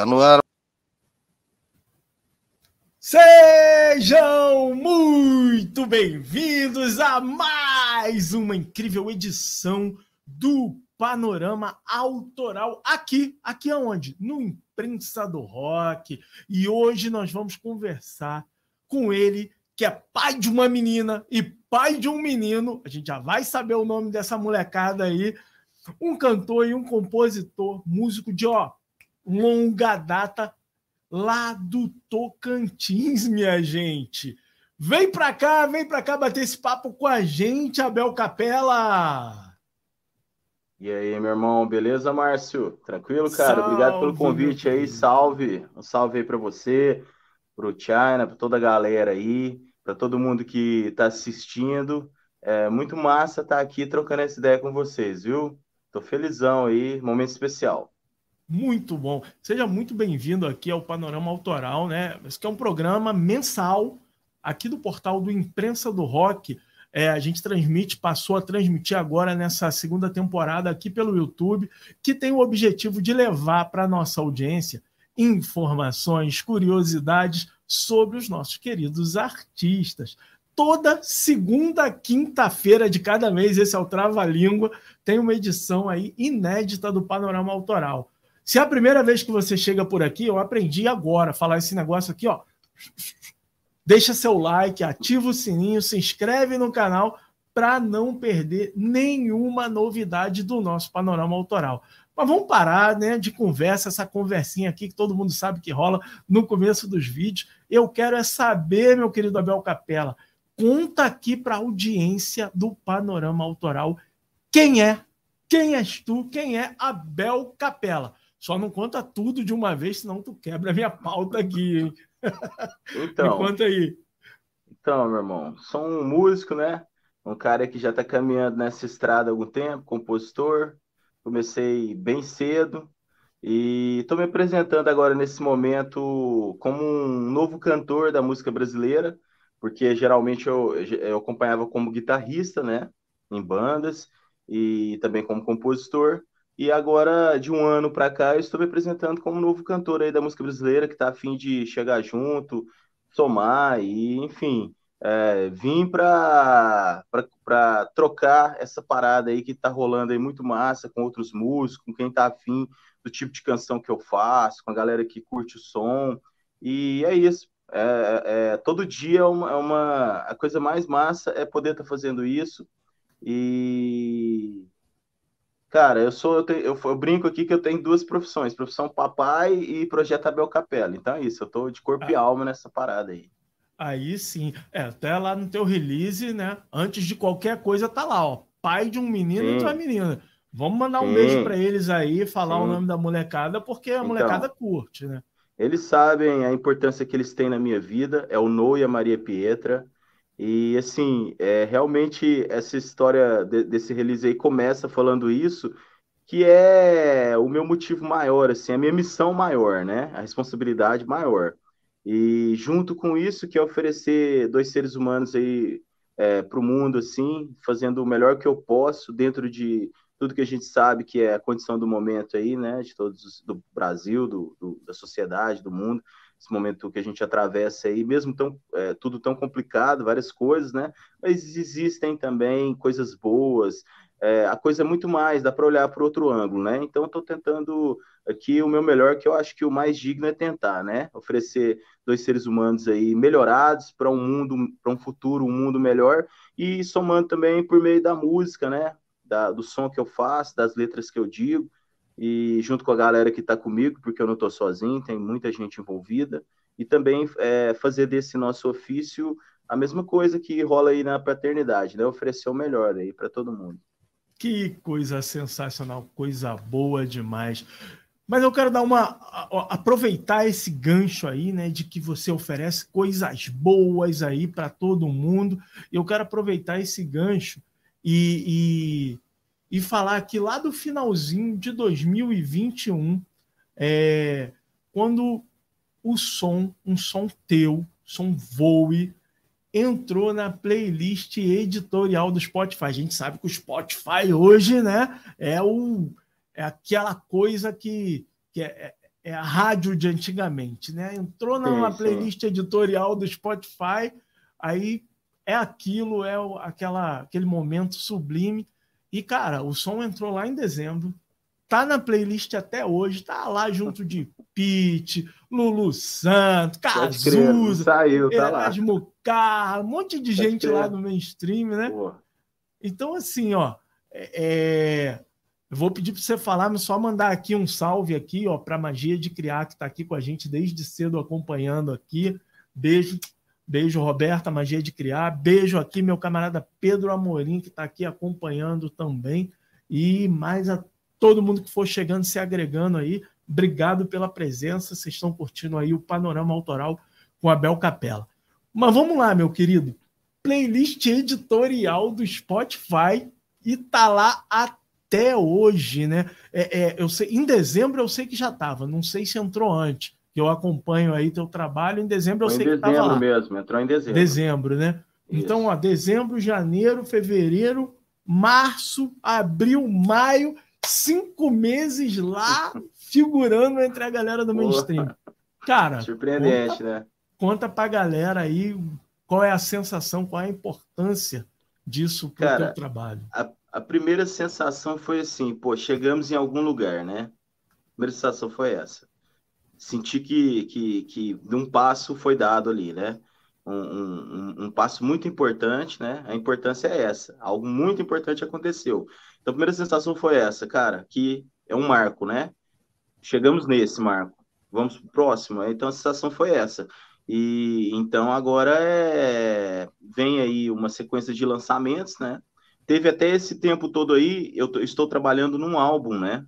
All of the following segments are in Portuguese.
Tá no ar. Sejam muito bem-vindos a mais uma incrível edição do Panorama Autoral aqui, aqui aonde? No Imprensa do Rock. E hoje nós vamos conversar com ele, que é pai de uma menina e pai de um menino. A gente já vai saber o nome dessa molecada aí. Um cantor e um compositor, músico de ó, longa data lá do Tocantins, minha gente. Vem para cá, vem para cá bater esse papo com a gente, Abel Capela. E aí, meu irmão, beleza, Márcio? Tranquilo, cara? Salve, Obrigado pelo convite aí. Salve. Um salve aí para você, para o China, para toda a galera aí, para todo mundo que está assistindo. É muito massa estar tá aqui trocando essa ideia com vocês, viu? Tô felizão aí, momento especial. Muito bom. Seja muito bem-vindo aqui ao Panorama Autoral, né? Esse é um programa mensal aqui do portal do Imprensa do Rock. É, a gente transmite, passou a transmitir agora nessa segunda temporada aqui pelo YouTube, que tem o objetivo de levar para a nossa audiência informações, curiosidades sobre os nossos queridos artistas. Toda segunda quinta-feira de cada mês, esse é o Trava Língua, tem uma edição aí inédita do Panorama Autoral. Se é a primeira vez que você chega por aqui, eu aprendi agora a falar esse negócio aqui, ó. Deixa seu like, ativa o sininho, se inscreve no canal para não perder nenhuma novidade do nosso panorama autoral. Mas vamos parar né, de conversa, essa conversinha aqui que todo mundo sabe que rola no começo dos vídeos. Eu quero é saber, meu querido Abel Capela, conta aqui para a audiência do panorama autoral quem é, quem és tu, quem é Abel Capela. Só não conta tudo de uma vez, senão tu quebra a minha pauta aqui, hein? Então. Me conta aí. Então, meu irmão, sou um músico, né? Um cara que já está caminhando nessa estrada há algum tempo, compositor. Comecei bem cedo e estou me apresentando agora nesse momento como um novo cantor da música brasileira, porque geralmente eu, eu acompanhava como guitarrista, né? Em bandas e também como compositor. E agora, de um ano para cá, eu estou me apresentando como novo cantor aí da música brasileira, que está a fim de chegar junto, somar e, enfim, é, vim para trocar essa parada aí que está rolando aí muito massa com outros músicos, com quem está afim do tipo de canção que eu faço, com a galera que curte o som. E é isso. É, é, todo dia é uma, é uma, a coisa mais massa é poder estar tá fazendo isso. E Cara, eu sou, eu, tenho, eu, eu, brinco aqui que eu tenho duas profissões, profissão papai e projeto Abel Capela. Então é isso, eu tô de corpo ah. e alma nessa parada aí. Aí sim, é, até lá no teu release, né? Antes de qualquer coisa, tá lá, ó. Pai de um menino sim. e de uma menina. Vamos mandar um sim. beijo para eles aí, falar sim. o nome da molecada, porque a então, molecada curte, né? Eles sabem a importância que eles têm na minha vida, é o No e a Maria Pietra. E assim, é, realmente essa história de, desse release aí começa falando isso, que é o meu motivo maior, assim, a minha missão maior, né? A responsabilidade maior. E junto com isso, que é oferecer dois seres humanos aí é, para o mundo, assim, fazendo o melhor que eu posso dentro de tudo que a gente sabe que é a condição do momento aí, né? De todos do Brasil, do, do da sociedade, do mundo esse momento que a gente atravessa aí, mesmo tão, é, tudo tão complicado, várias coisas, né? Mas existem também coisas boas, é, a coisa é muito mais, dá para olhar para outro ângulo, né? Então, estou tentando aqui o meu melhor, que eu acho que o mais digno é tentar, né? Oferecer dois seres humanos aí melhorados para um mundo, para um futuro, um mundo melhor, e somando também por meio da música, né? Da, do som que eu faço, das letras que eu digo, e junto com a galera que está comigo, porque eu não estou sozinho, tem muita gente envolvida, e também é, fazer desse nosso ofício a mesma coisa que rola aí na paternidade, né? Oferecer o melhor aí para todo mundo. Que coisa sensacional, coisa boa demais. Mas eu quero dar uma aproveitar esse gancho aí, né, de que você oferece coisas boas aí para todo mundo. Eu quero aproveitar esse gancho e, e e falar que lá do finalzinho de 2021, é, quando o som, um som teu, som Voe, entrou na playlist editorial do Spotify. A gente sabe que o Spotify hoje, né, é o é aquela coisa que, que é, é a rádio de antigamente, né? Entrou sim, playlist editorial do Spotify, aí é aquilo, é aquela, aquele momento sublime. E, cara, o som entrou lá em dezembro, tá na playlist até hoje, tá lá junto de Pete, Lulu Santos, Cazuza, saiu, tá Erasmo Carra, um monte de Pode gente crer. lá no mainstream, né? Pô. Então, assim, ó, é, é eu vou pedir para você falar, mas só mandar aqui um salve aqui, ó, para Magia de Criar, que está aqui com a gente desde cedo acompanhando aqui. Beijo, beijo, Roberta, Magia de Criar. Beijo aqui, meu camarada Pedro Amorim, que está aqui acompanhando também. E mais a todo mundo que for chegando, se agregando aí. Obrigado pela presença. Vocês estão curtindo aí o panorama autoral com a Bel Capela. Mas vamos lá, meu querido. Playlist editorial do Spotify e tá lá até hoje, né? É, é, eu sei, em dezembro eu sei que já estava, não sei se entrou antes. Que eu acompanho aí teu trabalho. Em dezembro eu Foi sei que estava lá. mesmo, entrou em dezembro. Dezembro, né? Isso. Então, ó, dezembro, janeiro, fevereiro, março, abril, maio, cinco meses lá figurando entre a galera do mainstream. Cara, surpreendente, conta, né? Conta pra galera aí qual é a sensação, qual é a importância disso para o teu trabalho. A, a primeira sensação foi assim, pô, chegamos em algum lugar, né? A primeira sensação foi essa. Senti que, que, que um passo foi dado ali, né? Um, um, um, passo muito importante, né? A importância é essa. Algo muito importante aconteceu. Então, a primeira sensação foi essa, cara, que é um marco, né? Chegamos nesse marco. Vamos pro próximo. Então, a sensação foi essa. E então agora é... vem aí uma sequência de lançamentos, né? teve até esse tempo todo aí, eu estou trabalhando num álbum, né?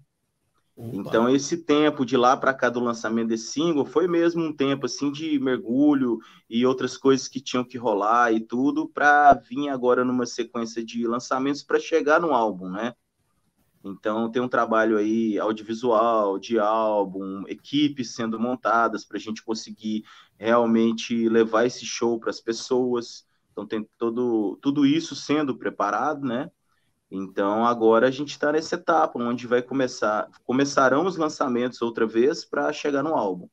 Então, esse tempo de lá para cá do lançamento desse single foi mesmo um tempo assim de mergulho e outras coisas que tinham que rolar e tudo para vir agora numa sequência de lançamentos para chegar no álbum, né? Então, tem um trabalho aí audiovisual, de álbum, equipes sendo montadas para a gente conseguir realmente levar esse show para as pessoas. Então tem todo, tudo isso sendo preparado, né? Então agora a gente está nessa etapa onde vai começar, começarão os lançamentos outra vez para chegar no álbum.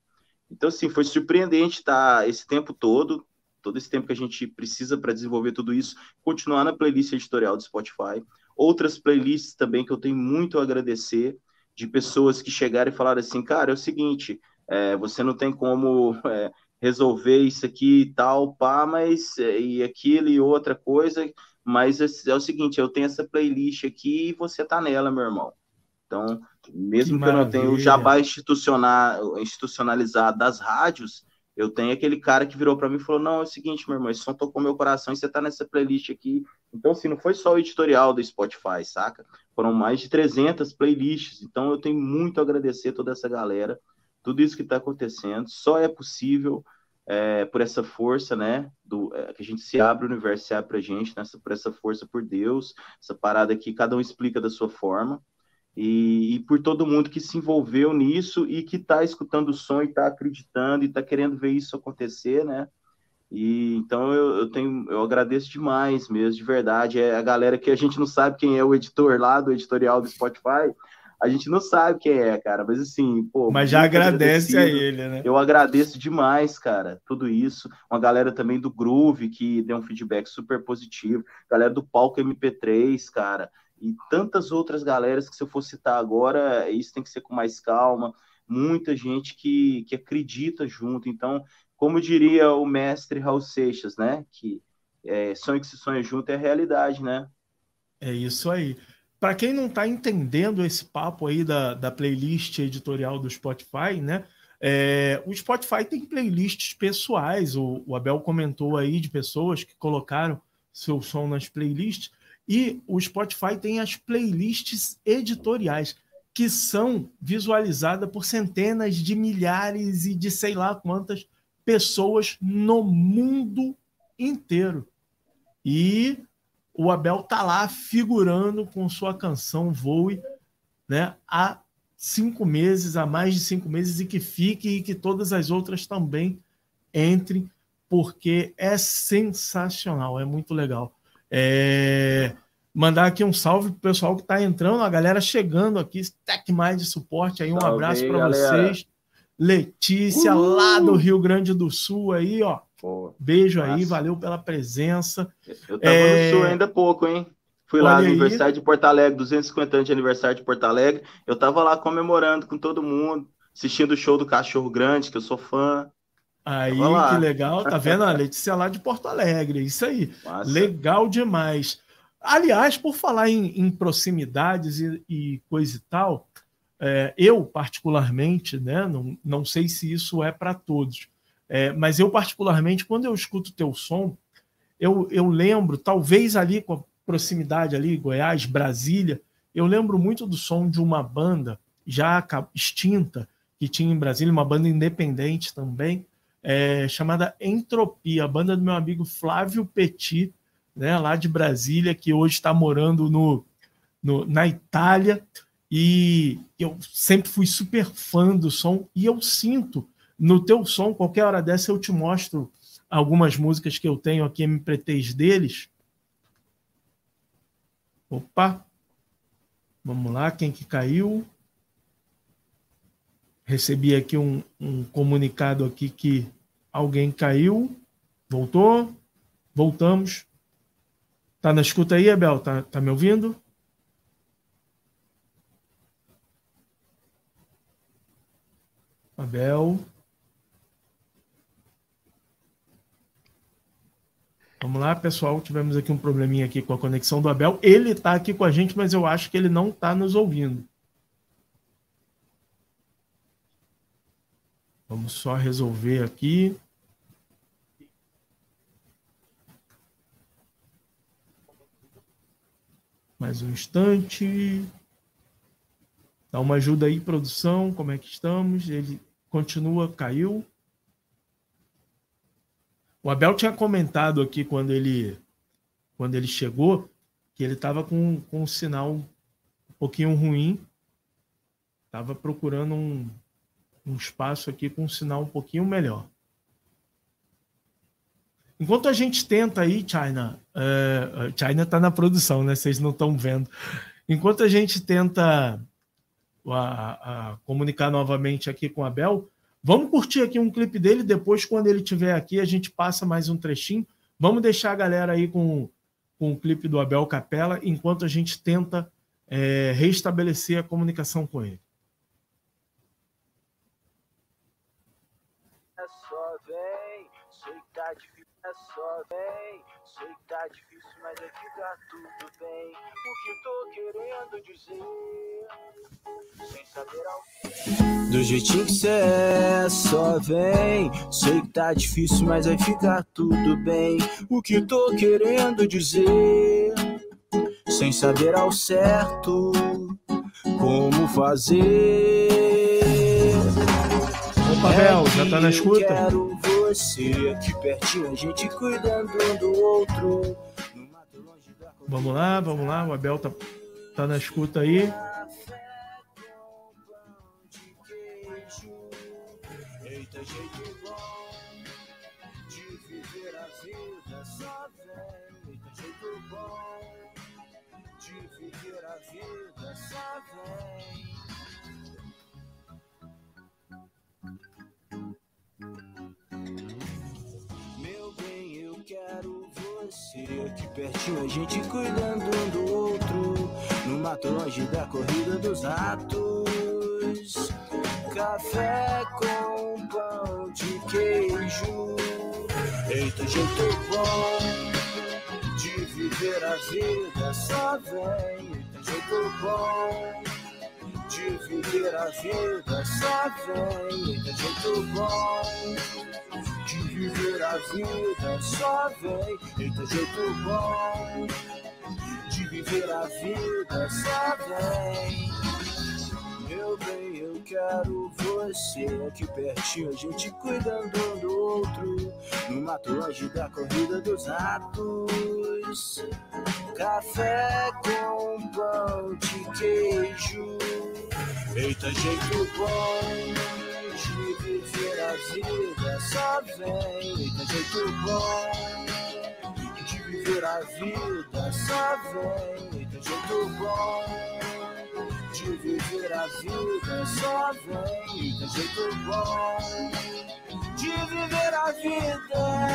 Então sim, foi surpreendente estar tá, esse tempo todo, todo esse tempo que a gente precisa para desenvolver tudo isso, continuar na playlist editorial do Spotify. Outras playlists também que eu tenho muito a agradecer de pessoas que chegaram e falaram assim, cara, é o seguinte, é, você não tem como é, resolver isso aqui e tal, pá, mas é, e aquilo e outra coisa, mas é, o seguinte, eu tenho essa playlist aqui e você tá nela, meu irmão. Então, mesmo que, que eu não tenha o jabá institucional, institucionalizado das rádios, eu tenho aquele cara que virou para mim e falou: Não, é o seguinte, meu irmão, esse som tocou meu coração e você tá nessa playlist aqui. Então, assim, não foi só o editorial do Spotify, saca? Foram mais de 300 playlists. Então, eu tenho muito a agradecer toda essa galera tudo isso que está acontecendo só é possível é, por essa força, né? Do, é, que a gente se abre, o universo se abre para a gente, nessa, por essa força por Deus, essa parada que cada um explica da sua forma. E, e por todo mundo que se envolveu nisso e que está escutando o som e está acreditando e está querendo ver isso acontecer, né? E então eu, eu, tenho, eu agradeço demais mesmo, de verdade. É a galera que a gente não sabe quem é o editor lá do editorial do Spotify, a gente não sabe quem é, cara, mas assim, pô. Mas já agradece a ele, né? Eu agradeço demais, cara, tudo isso. Uma galera também do Groove que deu um feedback super positivo, galera do Palco MP3, cara, e tantas outras galeras que se eu for citar agora, isso tem que ser com mais calma. Muita gente que, que acredita junto. Então, como diria o mestre Raul Seixas, né? Que é, sonho que se sonha junto é realidade, né? É isso aí. Para quem não está entendendo esse papo aí da, da playlist editorial do Spotify, né? É, o Spotify tem playlists pessoais. O, o, Abel comentou aí de pessoas que colocaram seu som nas playlists. E o Spotify tem as playlists editoriais, que são visualizadas por centenas de milhares e de sei lá quantas pessoas no mundo inteiro. E o Abel tá lá figurando com sua canção Voe, né? Há cinco meses, há mais de cinco meses, e que fique e que todas as outras também entrem, porque é sensacional, é muito legal. É... Mandar aqui um salve pro pessoal que está entrando, a galera chegando aqui, Tech Mais de suporte aí, um salve abraço para vocês. Letícia, lá do Rio Grande do Sul aí, ó. Pô, Beijo aí, valeu pela presença. Eu tava é... no Sul ainda há pouco, hein? Fui Olha lá no aí. aniversário de Porto Alegre, 250 anos de aniversário de Porto Alegre. Eu tava lá comemorando com todo mundo, assistindo o show do Cachorro Grande, que eu sou fã. Aí, que legal. Tá vendo? A Letícia lá de Porto Alegre. Isso aí. Massa. Legal demais. Aliás, por falar em, em proximidades e, e, coisa e tal, é, eu, particularmente, né, não, não sei se isso é para todos, é, mas eu, particularmente, quando eu escuto teu som, eu, eu lembro, talvez ali com a proximidade ali, Goiás, Brasília, eu lembro muito do som de uma banda já extinta, que tinha em Brasília, uma banda independente também, é, chamada Entropia, a banda do meu amigo Flávio Petit, né, lá de Brasília, que hoje está morando no, no, na Itália. E eu sempre fui super fã do som, e eu sinto no teu som, qualquer hora dessa eu te mostro algumas músicas que eu tenho aqui, MP3 deles. Opa! Vamos lá, quem que caiu? Recebi aqui um, um comunicado aqui que alguém caiu. Voltou? Voltamos. Tá na escuta aí, Abel? Tá, tá me ouvindo? Abel. Vamos lá, pessoal. Tivemos aqui um probleminha aqui com a conexão do Abel. Ele está aqui com a gente, mas eu acho que ele não está nos ouvindo. Vamos só resolver aqui. Mais um instante. Dá uma ajuda aí, produção. Como é que estamos? Ele continua, caiu. O Abel tinha comentado aqui quando ele quando ele chegou que ele estava com, com um sinal um pouquinho ruim. Estava procurando um, um espaço aqui com um sinal um pouquinho melhor. Enquanto a gente tenta aí, China, uh, China está na produção, né? Vocês não estão vendo. Enquanto a gente tenta a, a, comunicar novamente aqui com o Abel, vamos curtir aqui um clipe dele. Depois, quando ele estiver aqui, a gente passa mais um trechinho. Vamos deixar a galera aí com, com o clipe do Abel Capela, enquanto a gente tenta é, restabelecer a comunicação com ele. É só vem, sei que tá difícil é só vem. Sei que tá difícil, mas é que tá tudo bem. O que tô querendo dizer, sem saber ao Do jeitinho que cê é, só vem. Sei que tá difícil, mas vai ficar tudo bem. O que tô querendo dizer, sem saber ao certo como fazer. Ô, Pavel, já tá na escuta? Quero você aqui pertinho, a gente cuidando um do outro. Vamos lá, vamos lá, o Abel tá, tá na escuta aí. Aqui pertinho, a gente cuidando um do outro. No mato longe da corrida dos ratos. Café com pão de queijo. Eita, jeito bom de viver a vida. Só vem, eita, jeito bom de viver a vida. Só vem, eita, jeito bom de viver a vida só vem. Eita, jeito bom de viver a vida só vem. Meu bem, eu quero você aqui pertinho, a gente cuidando um do outro. No mato longe da corrida dos ratos. Café com pão de queijo. Eita, jeito bom a vida só vem do jeito bom. De viver a vida só vem do jeito bom. de viver a vida só vem do jeito bom de viver a vida.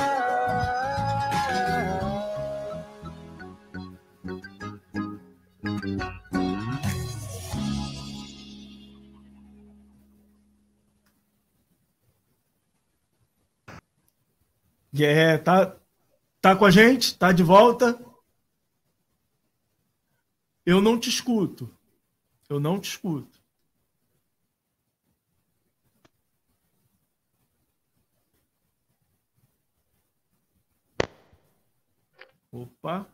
É, tá, tá com a gente? Tá de volta? Eu não te escuto. Eu não te escuto. Opa.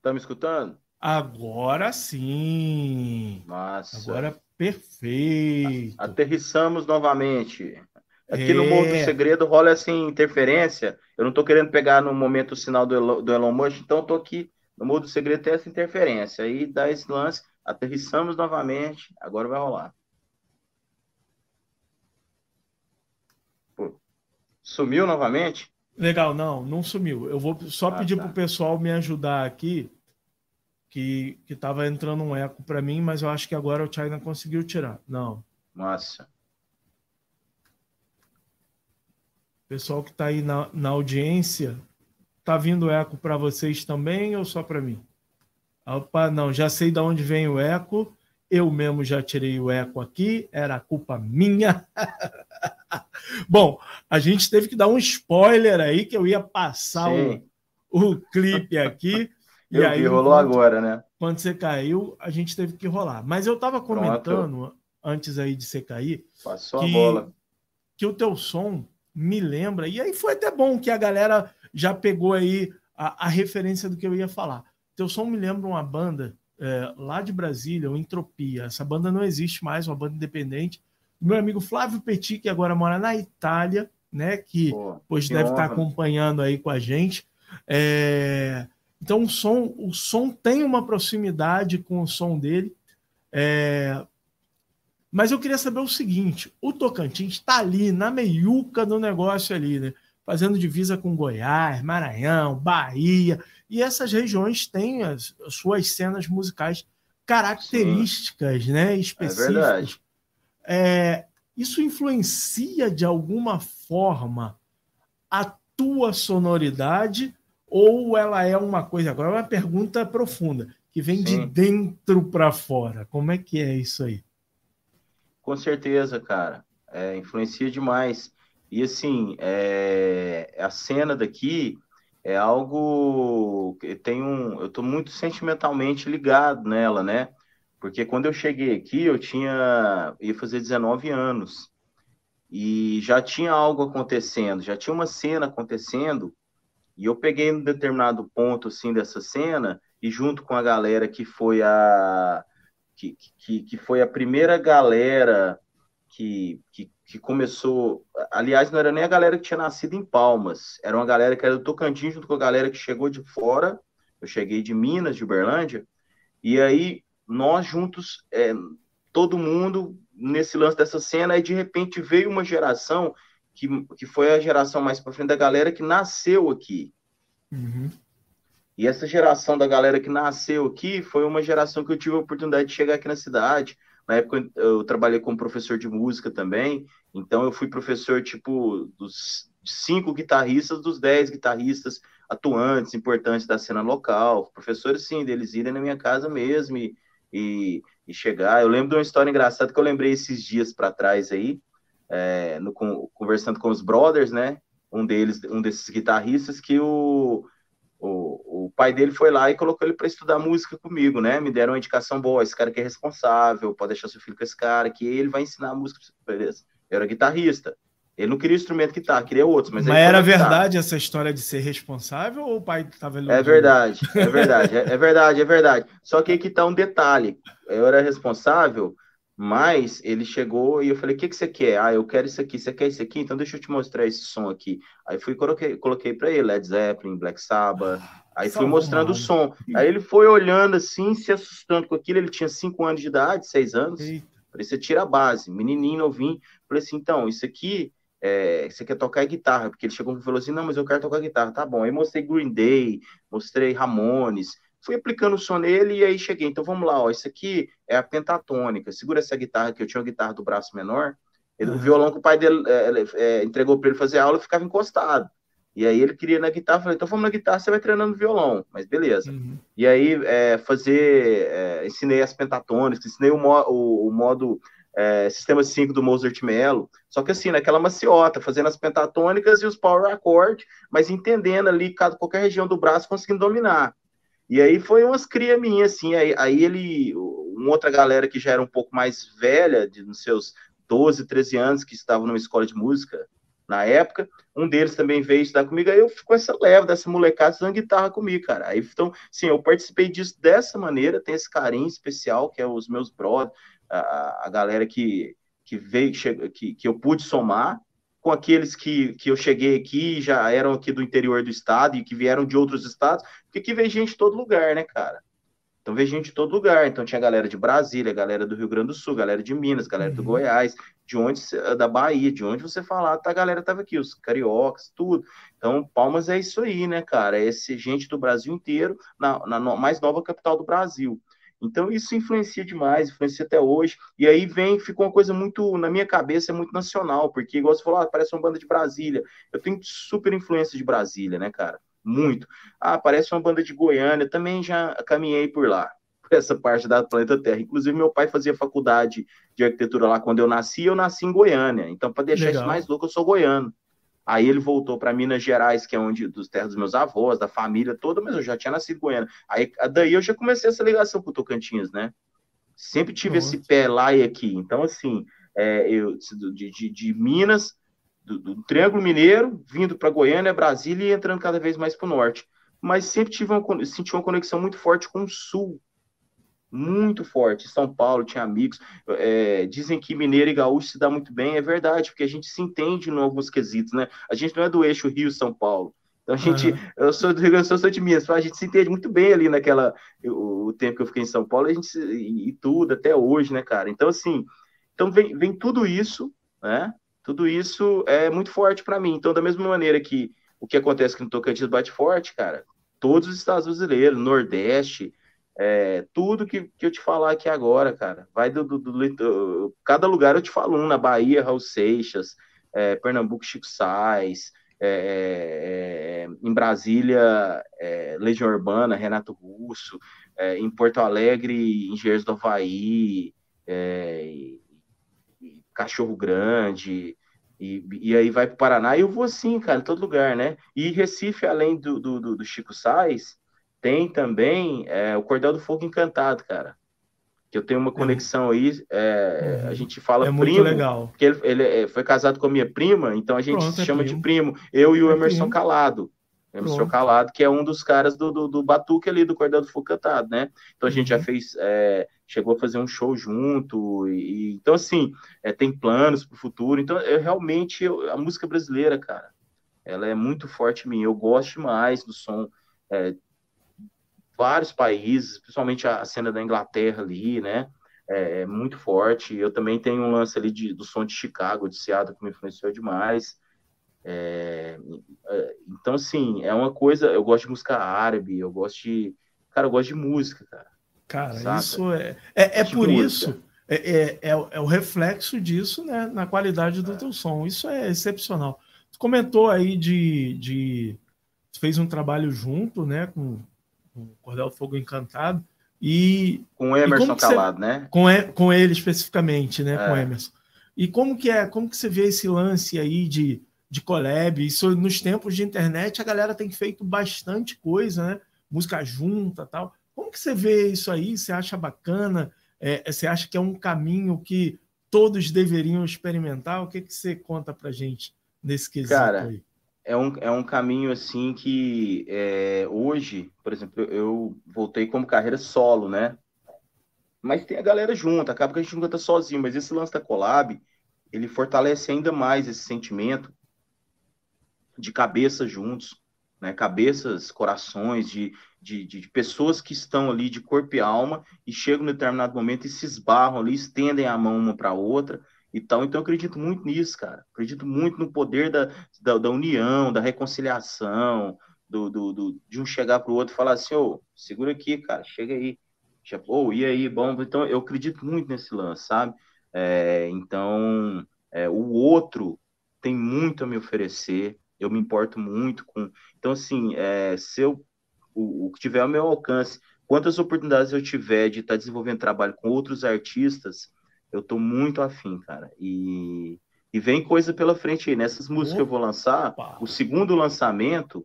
Tá me escutando? Agora sim. Massa. Agora perfeito. Aterrissamos novamente. Aqui é. no Morro do Segredo rola assim interferência. Eu não estou querendo pegar no momento o sinal do Elon, do Elon Musk, então estou aqui no Morro do Segredo tem essa interferência. Aí dá esse lance, aterrissamos novamente, agora vai rolar. Pô, sumiu novamente? Legal, não, não sumiu. Eu vou só ah, pedir tá. para o pessoal me ajudar aqui, que estava entrando um eco para mim, mas eu acho que agora o China conseguiu tirar. Não. Massa. Pessoal que está aí na, na audiência, tá vindo eco para vocês também ou só para mim? Opa, não, já sei de onde vem o eco. Eu mesmo já tirei o eco aqui, era culpa minha. Bom, a gente teve que dar um spoiler aí que eu ia passar o, o clipe aqui. e eu aí vi, rolou quando, agora, né? Quando você caiu, a gente teve que rolar. Mas eu estava comentando Pronto. antes aí de você cair. Passou que, a bola. Que o teu som me lembra, e aí foi até bom que a galera já pegou aí a, a referência do que eu ia falar. Teu som me lembra uma banda é, lá de Brasília, o Entropia. Essa banda não existe mais, uma banda independente. Meu amigo Flávio Petit, que agora mora na Itália, né? Que Pô, hoje que deve honra. estar acompanhando aí com a gente. É... Então o som, o som tem uma proximidade com o som dele. É... Mas eu queria saber o seguinte: o Tocantins está ali, na meiuca do negócio ali, né? Fazendo divisa com Goiás, Maranhão, Bahia, e essas regiões têm as, as suas cenas musicais características, Sim. né? Específicas. É verdade. É, isso influencia de alguma forma a tua sonoridade ou ela é uma coisa agora é uma pergunta profunda que vem Sim. de dentro para fora como é que é isso aí com certeza, cara. É, influencia demais. E assim, é, a cena daqui é algo que tem um. Eu estou muito sentimentalmente ligado nela, né? Porque quando eu cheguei aqui, eu tinha. ia fazer 19 anos. E já tinha algo acontecendo, já tinha uma cena acontecendo. E eu peguei um determinado ponto assim dessa cena, e junto com a galera que foi a que, que, que foi a primeira galera que, que, que, começou. Aliás, não era nem a galera que tinha nascido em Palmas, era uma galera que era do Tocantins, junto com a galera que chegou de fora. Eu cheguei de Minas, de Uberlândia, e aí nós juntos, é, todo mundo nesse lance dessa cena, e de repente veio uma geração que, que foi a geração mais para frente da galera que nasceu aqui. Uhum. E essa geração da galera que nasceu aqui foi uma geração que eu tive a oportunidade de chegar aqui na cidade. Na época eu trabalhei como professor de música também, então eu fui professor tipo dos cinco guitarristas, dos dez guitarristas atuantes, importantes da cena local. Professores, sim, deles irem na minha casa mesmo e, e, e chegar. Eu lembro de uma história engraçada que eu lembrei esses dias para trás aí, é, no, conversando com os brothers, né? Um deles, um desses guitarristas, que o o, o pai dele foi lá e colocou ele para estudar música comigo, né? Me deram uma indicação boa, esse cara que é responsável, pode deixar seu filho com esse cara, que ele vai ensinar música, beleza. Eu era guitarrista. Ele não queria instrumento guitarra, queria outros. Mas, mas era verdade essa história de ser responsável ou o pai estava É verdade, é verdade, é, é, verdade, é verdade. Só que aqui está um detalhe. Eu era responsável, mas ele chegou e eu falei: o que, que você quer? Ah, eu quero isso aqui. Você quer isso aqui? Então deixa eu te mostrar esse som aqui. Aí fui coloquei, coloquei para ele Led Zeppelin, Black Sabbath. Aí fui mostrando o som. Aí ele foi olhando assim, se assustando com aquilo. Ele tinha cinco anos de idade, seis anos. Eita. Falei: você tira a base, menininho novinho. Falei assim: então, isso aqui. É, você quer tocar guitarra? Porque ele chegou e falou assim: não, mas eu quero tocar guitarra. Tá bom. Aí mostrei Green Day, mostrei Ramones, fui aplicando o som nele e aí cheguei. Então vamos lá, ó, isso aqui é a pentatônica. Segura essa guitarra que eu tinha uma guitarra do braço menor. Ele, uhum. O violão que o pai dele é, é, entregou para ele fazer aula ficava encostado. E aí ele queria na guitarra, falei, então vamos na guitarra, você vai treinando violão, mas beleza. Uhum. E aí é, fazer, é, ensinei as pentatônicas, ensinei o, mo o, o modo é, sistema 5 do Mozart Mello, só que assim, naquela maciota, fazendo as pentatônicas e os power accord, mas entendendo ali cada, qualquer região do braço, conseguindo dominar. E aí foi umas cria minha, assim, aí, aí ele, uma outra galera que já era um pouco mais velha, de nos seus 12, 13 anos, que estava numa escola de música, na época. Um deles também veio estudar comigo, aí eu fico com essa leva dessa molecada estudando guitarra comigo, cara. Aí, então, sim, eu participei disso dessa maneira, tem esse carinho especial, que é os meus brothers, a, a galera que, que veio, que, que eu pude somar, com aqueles que, que eu cheguei aqui, já eram aqui do interior do estado e que vieram de outros estados, porque aqui vem gente de todo lugar, né, cara? Então veio gente de todo lugar. Então tinha galera de Brasília, galera do Rio Grande do Sul, galera de Minas, galera do uhum. Goiás, de onde da Bahia, de onde você falar, tá, a galera tava aqui, os cariocas, tudo. Então, Palmas é isso aí, né, cara? É esse gente do Brasil inteiro na, na mais nova capital do Brasil. Então, isso influencia demais, influencia até hoje. E aí vem, ficou uma coisa muito, na minha cabeça, é muito nacional, porque, igual você falou, ah, parece uma banda de Brasília. Eu tenho super influência de Brasília, né, cara? Muito. Ah, parece uma banda de Goiânia, também já caminhei por lá essa parte da planeta Terra. Inclusive, meu pai fazia faculdade de arquitetura lá quando eu nasci, eu nasci em Goiânia. Então, para deixar Legal. isso mais louco, eu sou goiano. Aí ele voltou para Minas Gerais, que é onde dos terras dos meus avós, da família toda, mas eu já tinha nascido em Goiânia. Aí daí eu já comecei essa ligação com o Tocantins, né? Sempre tive Nossa. esse pé lá e aqui. Então, assim, é, eu de, de, de Minas, do, do, Triângulo Mineiro, vindo para Goiânia, Brasília e entrando cada vez mais para o norte. Mas sempre tive uma, senti uma conexão muito forte com o sul, muito forte. São Paulo tinha amigos. É, dizem que mineiro e gaúcho se dá muito bem, é verdade, porque a gente se entende em alguns quesitos, né? A gente não é do eixo Rio-São Paulo. Então a gente, uhum. eu sou do Rio Grande do Sul, sou de Minas, a gente se entende muito bem ali naquela, o, o tempo que eu fiquei em São Paulo, a gente e, e, tudo até hoje, né, cara? Então assim, então vem, vem tudo isso, né? Tudo isso é muito forte para mim. Então da mesma maneira que o que acontece que no Tocantins bate forte, cara, todos os estados brasileiros, Nordeste, é, tudo que, que eu te falar aqui agora, cara, vai do, do, do cada lugar eu te falo um, na Bahia, Raul Seixas, é, Pernambuco, Chico Sainz, é, é, é em Brasília, é, Legião Urbana, Renato Russo, em Porto Alegre, Engenheiros do Havaí, Cachorro Grande, e, e aí vai para o Paraná, e eu vou assim, cara, em todo lugar, né? E Recife, além do, do, do Chico Sainz, tem também é, o Cordel do Fogo Encantado, cara. Que eu tenho uma conexão aí. É, uhum. A gente fala é primo. Muito legal. Porque ele, ele, é, foi casado com a minha prima, então a gente Pronto, se é chama primo. de primo. Eu e o é Emerson primo. Calado. Emerson Pronto. Calado, que é um dos caras do, do, do Batuque ali, do Cordel do Fogo Cantado, né? Então a gente uhum. já fez. É, chegou a fazer um show junto. E, e então, assim, é, tem planos para o futuro. Então, eu, realmente, eu, a música brasileira, cara, ela é muito forte em mim. Eu gosto demais do som. É, vários países, principalmente a cena da Inglaterra ali, né? É, é, muito forte. Eu também tenho um lance ali de, do som de Chicago, de Seattle, que me influenciou demais. É, é, então, assim, é uma coisa. Eu gosto de música árabe, eu gosto de. Cara, eu gosto de música, cara. Cara, saca? isso é. É, é por isso. É, é, é, é, o reflexo disso, né? Na qualidade do teu som. Isso é excepcional. Tu comentou aí de. de fez um trabalho junto, né? Com, com Cordel Fogo Encantado. E, com o Emerson Calado, você, né? Com, com ele especificamente, né? É. Com Emerson. E como que é? Como que você vê esse lance aí de, de collab? Isso nos tempos de internet a galera tem feito bastante coisa, né? Música junta, tal. Como que você vê isso aí? Você acha bacana? É, você acha que é um caminho que todos deveriam experimentar? O que que você conta para gente nesse quesito Cara, aí? É um, é um caminho assim que é, hoje, por exemplo, eu voltei como carreira solo, né? Mas tem a galera junto, acaba que a gente não canta sozinho, mas esse lance da collab, ele fortalece ainda mais esse sentimento de cabeça juntos, né? Cabeças, corações, de, de, de pessoas que estão ali de corpo e alma e chegam em determinado momento e se esbarram ali, estendem a mão uma para outra e tal. Então, eu acredito muito nisso, cara. Acredito muito no poder da, da, da união, da reconciliação, do, do, do de um chegar para o outro e falar assim, ô, segura aqui, cara, chega aí. Ou, oh, e aí, bom, então eu acredito muito nesse lance, sabe? É, então, é, o outro tem muito a me oferecer, eu me importo muito com. Então, assim, é, se eu o, o, que tiver ao meu alcance, quantas oportunidades eu tiver de estar tá desenvolvendo trabalho com outros artistas, eu tô muito afim, cara. E, e vem coisa pela frente aí. Nessas músicas Opa. que eu vou lançar, o segundo lançamento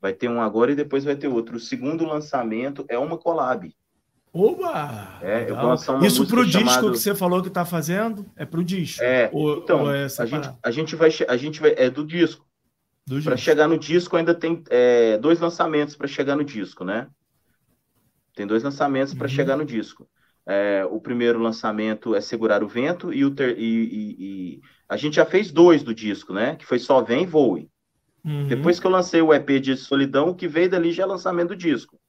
vai ter um agora e depois vai ter outro. O segundo lançamento é uma collab. Oba! É, eu vou lançar uma Isso pro disco chamado... que você falou que tá fazendo? É pro disco? É, ou, então, ou é a, gente, a gente vai... A gente vai é do disco. Para chegar no disco ainda tem é, dois lançamentos para chegar no disco, né? Tem dois lançamentos para uhum. chegar no disco. É, o primeiro lançamento é Segurar o Vento e, o ter, e, e, e, a gente já fez dois do disco, né? Que foi Só Vem e Voe. Uhum. Depois que eu lancei o EP de Solidão, o que veio dali já é lançamento do disco.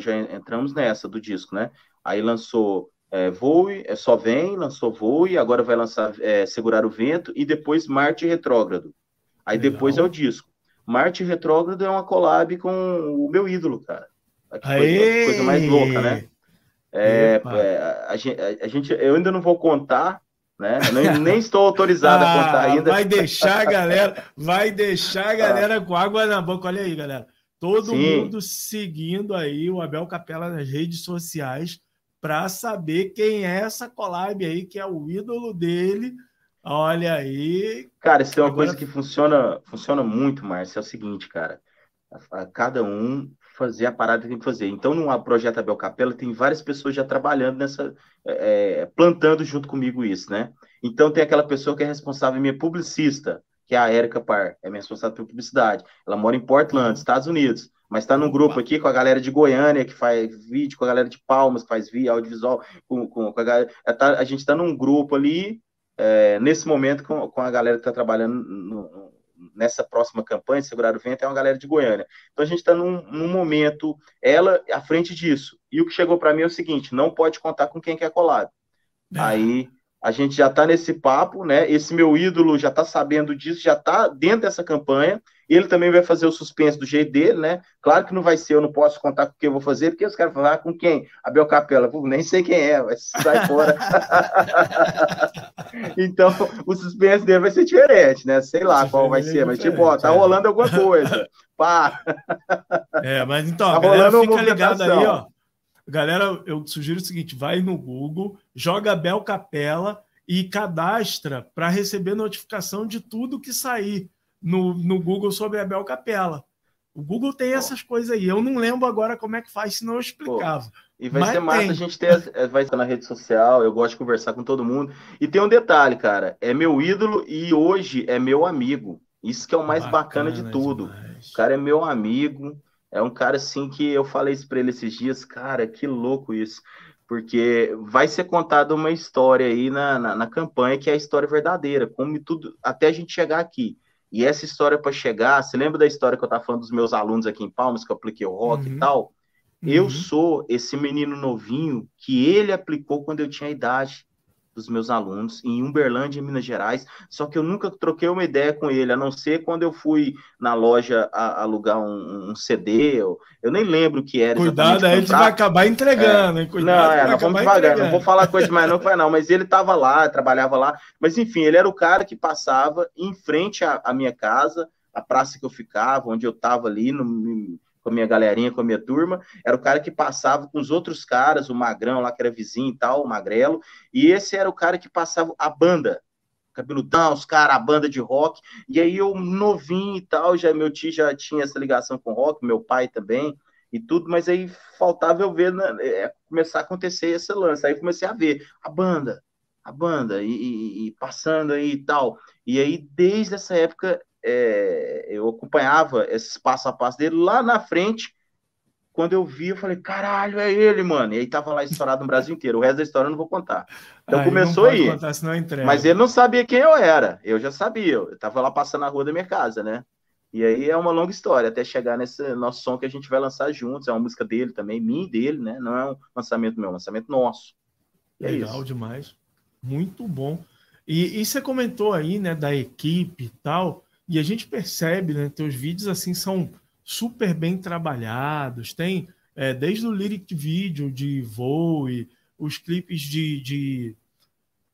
Já entramos nessa do disco, né? Aí lançou é, Voe, é Só Vem, lançou Voe, agora vai lançar é, Segurar o Vento e depois Marte Retrógrado. Aí Legal. depois é o disco. Marte Retrógrado é uma collab com o meu ídolo, cara. Que coisa, coisa, mais louca, né? É, é, a, gente, a, gente, eu ainda não vou contar, né? Nem, nem estou autorizado ah, a contar ainda. Vai deixar a galera, vai deixar a galera ah. com água na boca. Olha aí, galera. Todo Sim. mundo seguindo aí o Abel Capela nas redes sociais para saber quem é essa collab aí, que é o ídolo dele Olha aí. Cara, isso é uma Agora... coisa que funciona, funciona muito, Márcio. É o seguinte, cara. A, a, cada um fazer a parada que tem que fazer. Então, no projeto Abel Capela, tem várias pessoas já trabalhando nessa, é, é, plantando junto comigo isso, né? Então, tem aquela pessoa que é responsável, minha publicista, que é a Érica Par, é minha responsável por publicidade. Ela mora em Portland, Estados Unidos, mas está num grupo aqui com a galera de Goiânia, que faz vídeo, com a galera de Palmas, que faz vídeo, audiovisual, com, com, com a, galera, a gente está num grupo ali é, nesse momento com, com, a galera que está trabalhando no, nessa próxima campanha, Segurar o Vento, é uma galera de Goiânia. Então a gente está num, num, momento, ela à frente disso. E o que chegou para mim é o seguinte: não pode contar com quem quer colar. É. Aí a gente já está nesse papo, né? Esse meu ídolo já está sabendo disso, já está dentro dessa campanha. Ele também vai fazer o suspense do jeito dele, né? Claro que não vai ser, eu não posso contar com quem eu vou fazer, porque os caras falar ah, com quem? Abel Capela. Pô, nem sei quem é, mas sai fora. então, o suspense dele vai ser diferente, né? Sei lá qual vai ser, mas tipo, ó, tá é. rolando alguma coisa. Pá! É, mas então, tá a galera fica ligada aí, ó. Galera, eu sugiro o seguinte: vai no Google, joga Abel Capela e cadastra para receber notificação de tudo que sair no, no Google sobre Abel Capela. O Google tem essas coisas aí. Eu não lembro agora como é que faz, senão eu explicava. Pô, e vai Mas ser massa tem. a gente ter, é, vai estar na rede social, eu gosto de conversar com todo mundo. E tem um detalhe, cara, é meu ídolo e hoje é meu amigo. Isso que é o mais bacana, bacana de tudo. Demais. O cara é meu amigo, é um cara assim que eu falei isso para ele esses dias, cara, que louco isso. Porque vai ser contada uma história aí na, na, na campanha que é a história verdadeira, como tudo, até a gente chegar aqui. E essa história para chegar, você lembra da história que eu estava falando dos meus alunos aqui em Palmas, que eu apliquei o rock uhum. e tal? Uhum. Eu sou esse menino novinho que ele aplicou quando eu tinha idade dos meus alunos em Uberlândia, Minas Gerais, só que eu nunca troquei uma ideia com ele, a não ser quando eu fui na loja a, alugar um, um, CD, eu, eu, nem lembro o que era. Cuidado, aí a gente vai acabar entregando, é. hein? Cuidado, não, é, vamos devagar, entregando. não vou falar coisa mais não, não, mas ele estava lá, trabalhava lá, mas enfim, ele era o cara que passava em frente à, à minha casa, a praça que eu ficava, onde eu estava ali, no, com a minha galerinha, com a minha turma, era o cara que passava com os outros caras, o Magrão lá que era vizinho e tal, o Magrelo, e esse era o cara que passava a banda, cabeludão, os caras, a banda de rock, e aí eu novinho e tal, já meu tio já tinha essa ligação com rock, meu pai também, e tudo, mas aí faltava eu ver, né, é, começar a acontecer esse lance, aí comecei a ver a banda, a banda, e, e, e passando aí e tal, e aí desde essa época é, eu acompanhava esse passo a passo dele lá na frente. Quando eu vi, eu falei, caralho, é ele, mano. E aí tava lá estourado no Brasil inteiro. O resto da história eu não vou contar. Então aí começou aí. Contar, mas ele não sabia quem eu era. Eu já sabia. Eu tava lá passando na rua da minha casa, né? E aí é uma longa história até chegar nesse nosso som que a gente vai lançar juntos. É uma música dele também, mim e dele, né? Não é um lançamento meu, é um lançamento nosso. E é Legal demais. Muito bom. E, e, você comentou aí, né, da equipe e tal. E a gente percebe, né? Teus vídeos assim são super bem trabalhados. Tem é, desde o lyric vídeo de voo e os clipes de, de,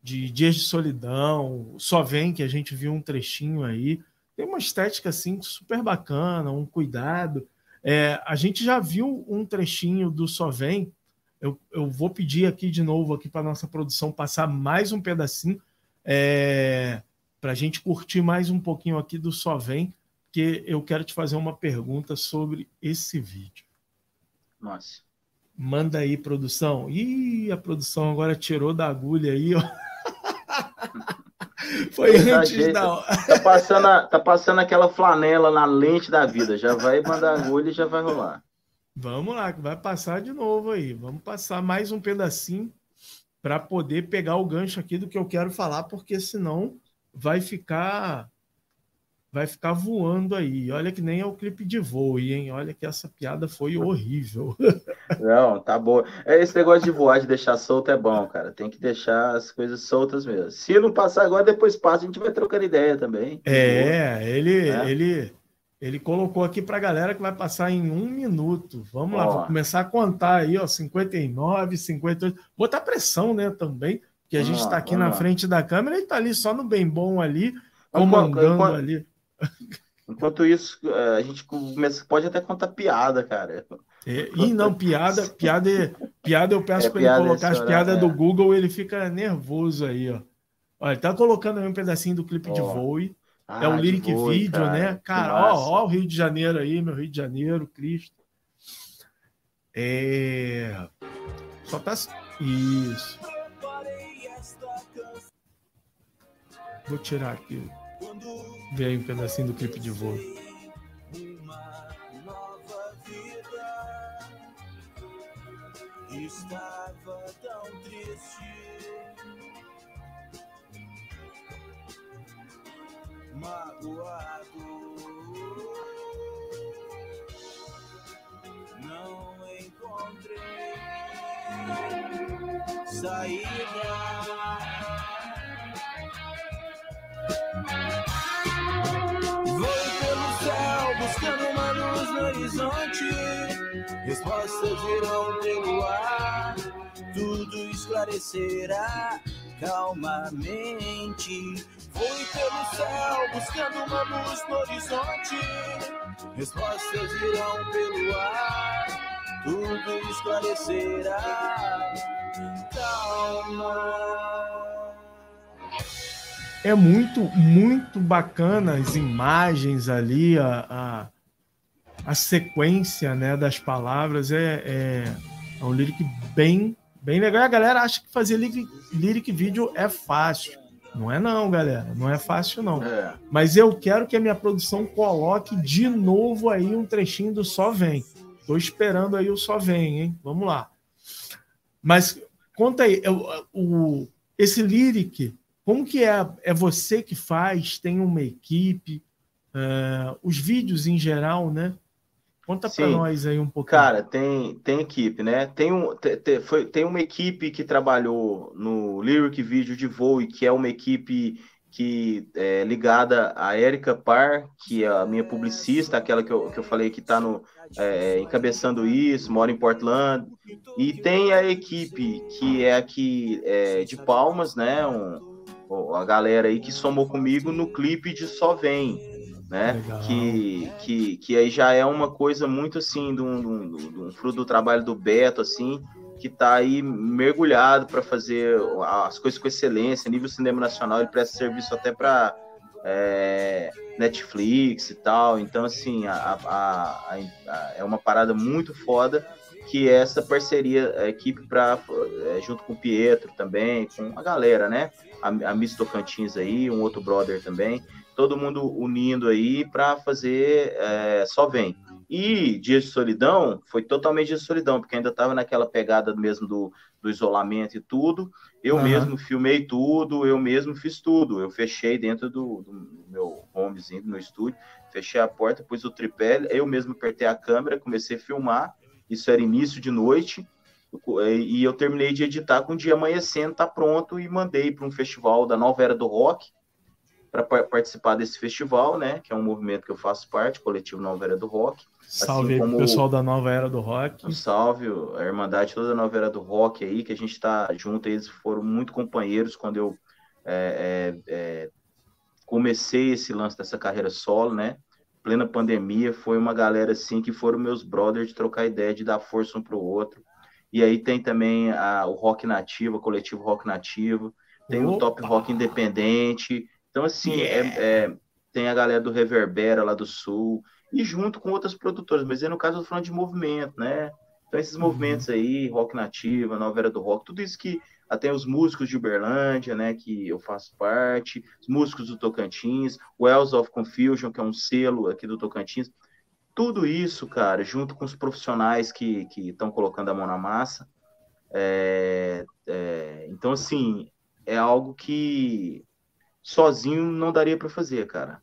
de Dias de Solidão, só vem que a gente viu um trechinho aí. Tem uma estética assim super bacana, um cuidado. É, a gente já viu um trechinho do Só Vem. Eu, eu vou pedir aqui de novo aqui para nossa produção passar mais um pedacinho é, para a gente curtir mais um pouquinho aqui do Só Vem, que eu quero te fazer uma pergunta sobre esse vídeo. Nossa. Manda aí, produção. Ih, a produção agora tirou da agulha aí, ó. Foi antes da tá passando, a, tá passando aquela flanela na lente da vida. Já vai mandar agulha e já vai rolar. Vamos lá, vai passar de novo aí. Vamos passar mais um pedacinho para poder pegar o gancho aqui do que eu quero falar, porque senão vai ficar vai ficar voando aí. Olha que nem é o clipe de voo, hein? Olha que essa piada foi horrível. Não, tá bom. É esse negócio de voar, de deixar solto é bom, cara. Tem que deixar as coisas soltas mesmo. Se não passar agora, depois passa, a gente vai trocando ideia também. É, ele, é. ele, ele colocou aqui pra galera que vai passar em um minuto. Vamos ó. lá, vou começar a contar aí, ó, 59, 58. Botar pressão, né, também, que a vamos gente está aqui na lá. frente da câmera e tá ali só no bem bom ali, comandando enquanto, ali. Enquanto isso, a gente começa, pode até contar piada, cara. É, e não, piada, piada, piada eu peço é, para ele colocar as piadas é. do Google, ele fica nervoso aí, ó. Olha, tá colocando aí um pedacinho do clipe oh. de Voe. Ah, é o lyric Voe, vídeo, cara. né? Cara, ó, ó o Rio de Janeiro aí, meu Rio de Janeiro, Cristo. É. Só tá. Isso. Vou tirar aqui. Vê aí um pedacinho do clipe de voo. Estava tão triste, magoado. Não encontrei saída. Horizonte. Respostas virão pelo ar, tudo esclarecerá calmamente. Fui pelo céu buscando uma luz no horizonte. Respostas virão pelo ar, tudo esclarecerá. Calma é muito, muito bacana as imagens ali, a, a, sequência né, das palavras. É, é, é, um lyric bem, bem legal. A galera acha que fazer lyric, lyric vídeo é fácil. Não é não, galera. Não é fácil, não. É. Mas eu quero que a minha produção coloque de novo aí um trechinho do Só Vem. Estou esperando aí o Só Vem, hein? Vamos lá. Mas conta aí, o, o, esse lyric como que é? É você que faz? Tem uma equipe? Uh, os vídeos em geral, né? Conta para nós aí um pouquinho. Cara, tem, tem equipe, né? Tem, um, tem, foi, tem uma equipe que trabalhou no Lyric Video de Voo, que é uma equipe que é ligada a Erika Par, que é a minha publicista, aquela que eu, que eu falei que está é, encabeçando isso, mora em Portland. E tem a equipe que é aqui é, de Palmas, né? Um, a galera aí que somou comigo no clipe de Só Vem, né? Que, que, que aí já é uma coisa muito assim, de um, de um, fruto do trabalho do Beto, assim, que tá aí mergulhado para fazer as coisas com excelência, nível cinema nacional, ele presta serviço até para é, Netflix e tal, então assim, a, a, a, é uma parada muito foda que é essa parceria, a equipe para é, junto com o Pietro também, com a galera, né? a, a Miss Tocantins aí, um outro brother também, todo mundo unindo aí para fazer é, Só Vem. E Dias de Solidão foi totalmente de solidão, porque ainda estava naquela pegada mesmo do, do isolamento e tudo. Eu uhum. mesmo filmei tudo, eu mesmo fiz tudo. Eu fechei dentro do, do meu homezinho, do meu estúdio, fechei a porta, pus o tripé, eu mesmo apertei a câmera, comecei a filmar. Isso era início de noite. E eu terminei de editar com o dia amanhecendo, tá pronto, e mandei para um festival da Nova Era do Rock, para participar desse festival, né? Que é um movimento que eu faço parte, coletivo Nova Era do Rock. Salve assim como... pessoal da Nova Era do Rock. Um salve, a Irmandade toda da Nova Era do Rock aí, que a gente está junto, eles foram muito companheiros quando eu é, é, é, comecei esse lance dessa carreira solo, né? Plena pandemia, foi uma galera assim que foram meus brothers de trocar ideia, de dar força um para o outro. E aí tem também a, o Rock Nativo, o coletivo Rock Nativo, tem Opa. o Top Rock Independente. Então, assim, é, yeah. é, é, tem a galera do Reverbera lá do Sul, e junto com outras produtoras, mas aí no caso eu tô falando de movimento, né? Então, esses uhum. movimentos aí, Rock Nativa, Nova Era do Rock, tudo isso que até os músicos de Uberlândia, né, que eu faço parte, os músicos do Tocantins, Wells of Confusion, que é um selo aqui do Tocantins, tudo isso, cara, junto com os profissionais que estão colocando a mão na massa, é, é, então, assim, é algo que sozinho não daria para fazer, cara.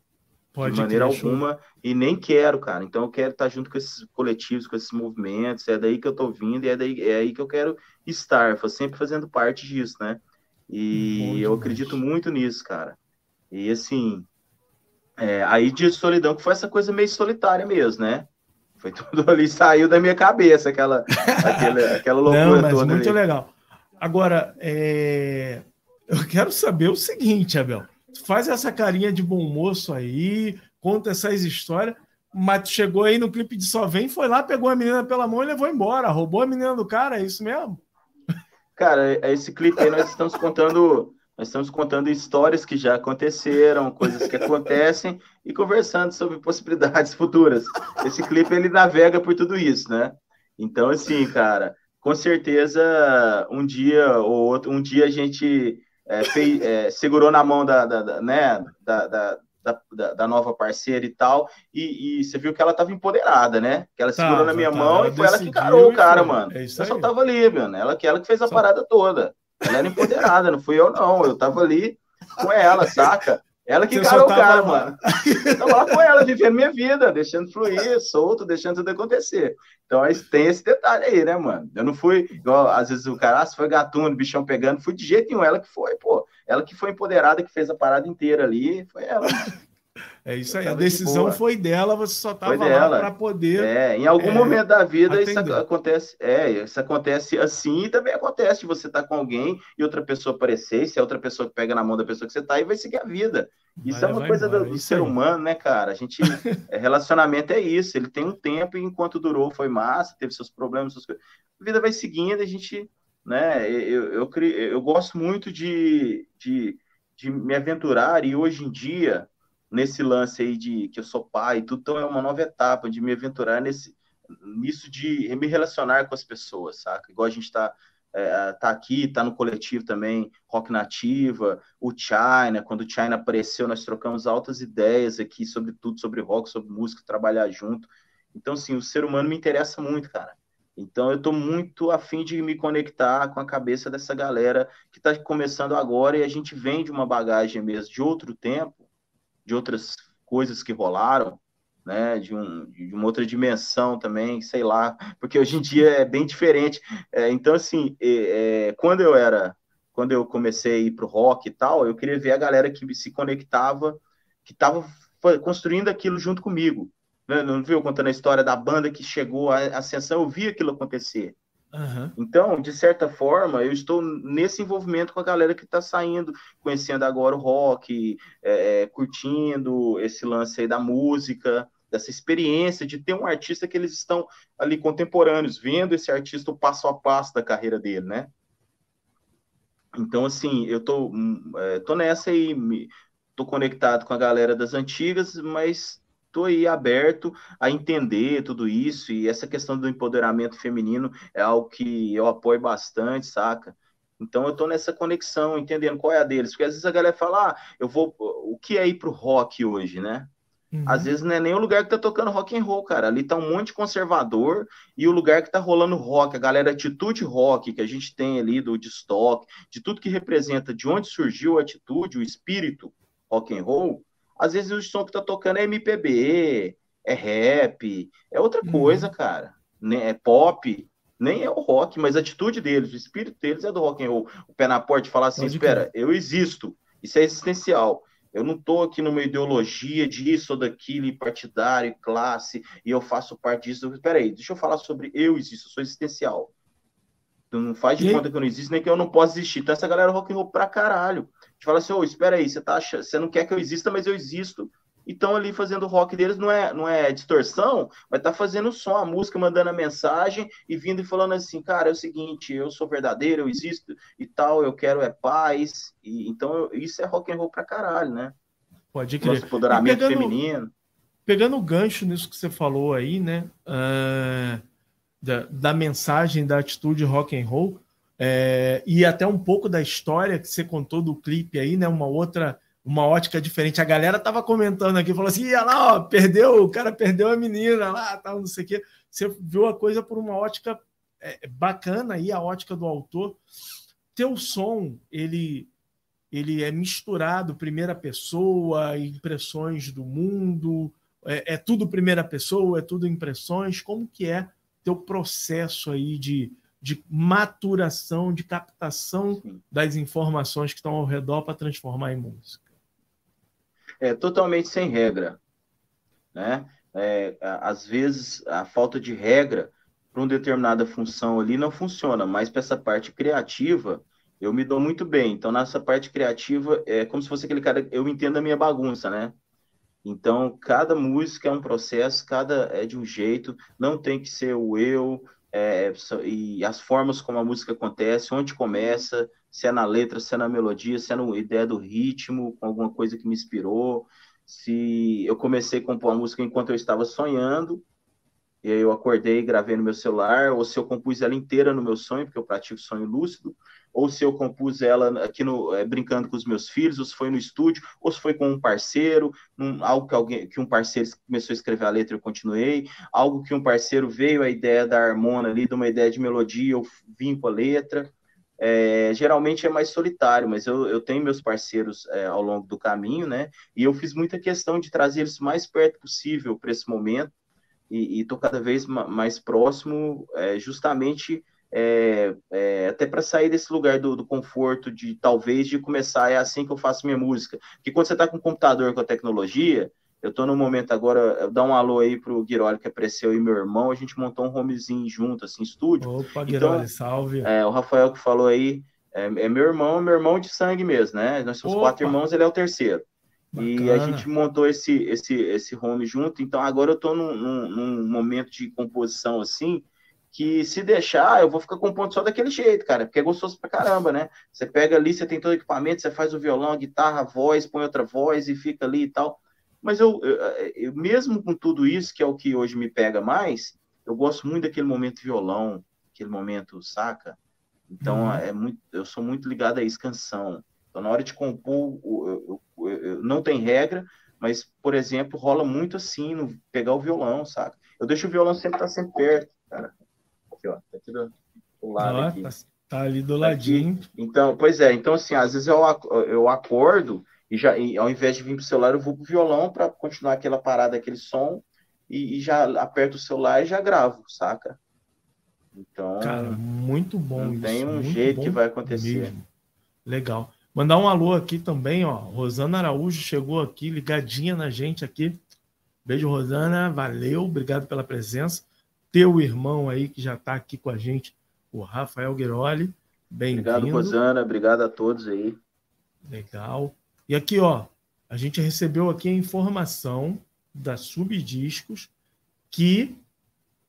Pode de maneira alguma, e nem quero, cara. Então eu quero estar junto com esses coletivos, com esses movimentos, é daí que eu tô vindo e é, daí, é aí que eu quero estar, sempre fazendo parte disso, né? E eu acredito muito nisso, cara. E assim, é, aí dia de solidão, que foi essa coisa meio solitária mesmo, né? Foi tudo ali, saiu da minha cabeça, aquela, aquela, aquela loucura Não, mas muito ali. legal. Agora, é... eu quero saber o seguinte, Abel faz essa carinha de bom moço aí, conta essas histórias, mas chegou aí no clipe de Só Vem, foi lá, pegou a menina pela mão e levou embora, roubou a menina do cara, é isso mesmo? Cara, é esse clipe aí nós estamos contando, nós estamos contando histórias que já aconteceram, coisas que acontecem e conversando sobre possibilidades futuras. Esse clipe ele navega por tudo isso, né? Então assim, cara, com certeza um dia ou outro, um dia a gente é, fez, é, segurou na mão da, da, da né, da, da, da, nova parceira e tal, e, e, você viu que ela estava empoderada, né? Que ela segurou na minha tá, mão e foi ela que encarou o cara, mano. É eu só tava ali, mano. Ela, ela que fez a só... parada toda. Ela era empoderada, não fui eu, não. Eu tava ali com ela, saca? Ela que encarou o cara, mano. Então lá com ela, vivendo minha vida, deixando fluir, solto, deixando tudo acontecer. Então tem esse detalhe aí, né, mano? Eu não fui, igual, às vezes o cara, ah, se foi gatuno, bichão pegando, fui de jeito nenhum, ela que foi, pô. Ela que foi empoderada, que fez a parada inteira ali, foi ela. É isso aí, a decisão de foi dela, você só estava lá para poder. É, em algum é, momento da vida atender. isso acontece, é, isso acontece assim e também acontece de você estar tá com alguém e outra pessoa aparecer, se é outra pessoa que pega na mão da pessoa que você está e vai seguir a vida. Isso vai, é uma coisa embora, do, do ser aí. humano, né, cara? A gente, é, relacionamento é isso, ele tem um tempo e enquanto durou foi massa, teve seus problemas, suas coisas. A vida vai seguindo, a gente, né, eu, eu, eu, eu gosto muito de, de, de me aventurar e hoje em dia nesse lance aí de que eu sou pai e tudo, então é uma nova etapa de me aventurar nesse, nisso de me relacionar com as pessoas, saca? Igual a gente está é, tá aqui, tá no coletivo também, Rock Nativa, o China, quando o China apareceu, nós trocamos altas ideias aqui sobre tudo, sobre rock, sobre música, trabalhar junto. Então, assim, o ser humano me interessa muito, cara. Então, eu estou muito afim de me conectar com a cabeça dessa galera que está começando agora e a gente vem de uma bagagem mesmo de outro tempo, de outras coisas que rolaram, né, de, um, de uma outra dimensão também, sei lá, porque hoje em dia é bem diferente. É, então, assim, é, é, quando eu era, quando eu comecei a ir para o rock e tal, eu queria ver a galera que se conectava, que estava construindo aquilo junto comigo. Né? Não viu contando a história da banda que chegou à ascensão, eu vi aquilo acontecer. Uhum. Então, de certa forma, eu estou nesse envolvimento com a galera que está saindo, conhecendo agora o rock, é, é, curtindo esse lance aí da música, dessa experiência de ter um artista que eles estão ali contemporâneos, vendo esse artista o passo a passo da carreira dele, né? Então, assim, eu tô, hum, é, tô nessa aí, me, tô conectado com a galera das antigas, mas estou aí aberto a entender tudo isso e essa questão do empoderamento feminino é algo que eu apoio bastante, saca? Então eu estou nessa conexão, entendendo qual é a deles, porque às vezes a galera fala, ah, eu vou, o que é ir pro rock hoje, né? Uhum. Às vezes não é nem o lugar que tá tocando rock and roll, cara. Ali tá um monte de conservador e o lugar que tá rolando rock, a galera atitude rock que a gente tem ali do de stock, de tudo que representa, de onde surgiu a atitude, o espírito rock and roll, às vezes o som que tá tocando é MPB, é rap, é outra uhum. coisa, cara. Né? É pop, nem é o rock, mas a atitude deles, o espírito deles é do rock and roll. O pé na porta de falar assim, espera, eu existo, isso é existencial. Eu não estou aqui numa ideologia disso ou daquilo, partidário, classe, e eu faço parte disso. Espera aí, deixa eu falar sobre eu existo, eu sou existencial. Tu não faz de e conta que eu não existo, nem que eu não posso existir. Então essa galera rock and roll pra caralho. Gente fala assim, ô, oh, espera aí, você tá achando, você não quer que eu exista, mas eu existo. E estão ali fazendo o rock deles, não é, não é distorção, mas tá fazendo som, a música, mandando a mensagem e vindo e falando assim, cara, é o seguinte, eu sou verdadeiro, eu existo e tal, eu quero é paz. E, então isso é rock and roll pra caralho, né? Pode crer. Nosso empoderamento pegando, feminino. Pegando o gancho nisso que você falou aí, né? Uh, da, da, mensagem, da atitude rock and roll, é, e até um pouco da história que você contou do clipe aí, né? Uma outra uma ótica diferente. A galera tava comentando aqui, falou assim: ia lá, ó, perdeu, o cara perdeu a menina lá, tal, não sei o quê. Você viu a coisa por uma ótica é, bacana aí, a ótica do autor. Teu som, ele ele é misturado primeira pessoa, impressões do mundo, é, é tudo primeira pessoa, é tudo impressões. Como que é teu processo aí de, de maturação, de captação das informações que estão ao redor para transformar em música? é totalmente sem regra, né? É, às vezes a falta de regra para uma determinada função ali não funciona, mas para essa parte criativa eu me dou muito bem. Então nessa parte criativa é como se fosse aquele cara, eu entendo a minha bagunça, né? Então cada música é um processo, cada é de um jeito, não tem que ser o eu é, e as formas como a música acontece, onde começa, se é na letra, se é na melodia, se é na ideia do ritmo, com alguma coisa que me inspirou, se eu comecei a compor a música enquanto eu estava sonhando, e aí eu acordei e gravei no meu celular, ou se eu compus ela inteira no meu sonho, porque eu pratico sonho lúcido, ou se eu compus ela aqui no é, brincando com os meus filhos, ou se foi no estúdio, ou se foi com um parceiro, algo que alguém que um parceiro começou a escrever a letra e eu continuei, algo que um parceiro veio a ideia da harmonia ali, de uma ideia de melodia, eu vim com a letra. É, geralmente é mais solitário, mas eu, eu tenho meus parceiros é, ao longo do caminho, né? E eu fiz muita questão de trazer eles mais perto possível para esse momento, e estou cada vez mais próximo, é, justamente é, é, até para sair desse lugar do, do, conforto de talvez de começar, é assim que eu faço minha música. Porque quando você está com o computador, com a tecnologia, eu estou no momento agora, dar um alô aí pro Guiroli que apareceu e meu irmão, a gente montou um homezinho junto, assim, estúdio. Opa, Guiroli, então, salve. É, o Rafael que falou aí, é, é, meu irmão, meu irmão de sangue mesmo, né? Nós somos Opa. quatro irmãos, ele é o terceiro. Bacana. E a gente montou esse, esse, esse home junto, então agora eu estou num, num, num, momento de composição assim, que se deixar, eu vou ficar compondo só daquele jeito, cara, porque é gostoso pra caramba, né? Você pega ali, você tem todo o equipamento, você faz o violão, a guitarra, a voz, põe outra voz e fica ali e tal. Mas eu, eu, eu, mesmo com tudo isso, que é o que hoje me pega mais, eu gosto muito daquele momento violão, aquele momento, saca? Então, uhum. é muito, eu sou muito ligado a isso, canção. Então, na hora de compor, eu, eu, não tem regra, mas, por exemplo, rola muito assim, no, pegar o violão, saca? Eu deixo o violão sempre estar tá sempre perto, cara. Aqui, ó, tá aqui do, do lado ah, aqui. Tá, tá, ali do tá ladinho. Aqui. Então, pois é, então assim, às vezes eu, eu acordo e já e ao invés de vir para o celular, eu vou para o violão para continuar aquela parada, aquele som, e, e, já aperto o celular e já gravo, saca? Então. Cara, muito bom. Não tem um jeito que vai acontecer. Mesmo. Legal. Mandar um alô aqui também, ó. Rosana Araújo chegou aqui, ligadinha na gente aqui. Beijo, Rosana. Valeu, obrigado pela presença. Teu irmão aí que já está aqui com a gente, o Rafael Guiroli. Bem-vindo. Obrigado, Rosana. Obrigado a todos aí. Legal. E aqui, ó, a gente recebeu aqui a informação da Subdiscos que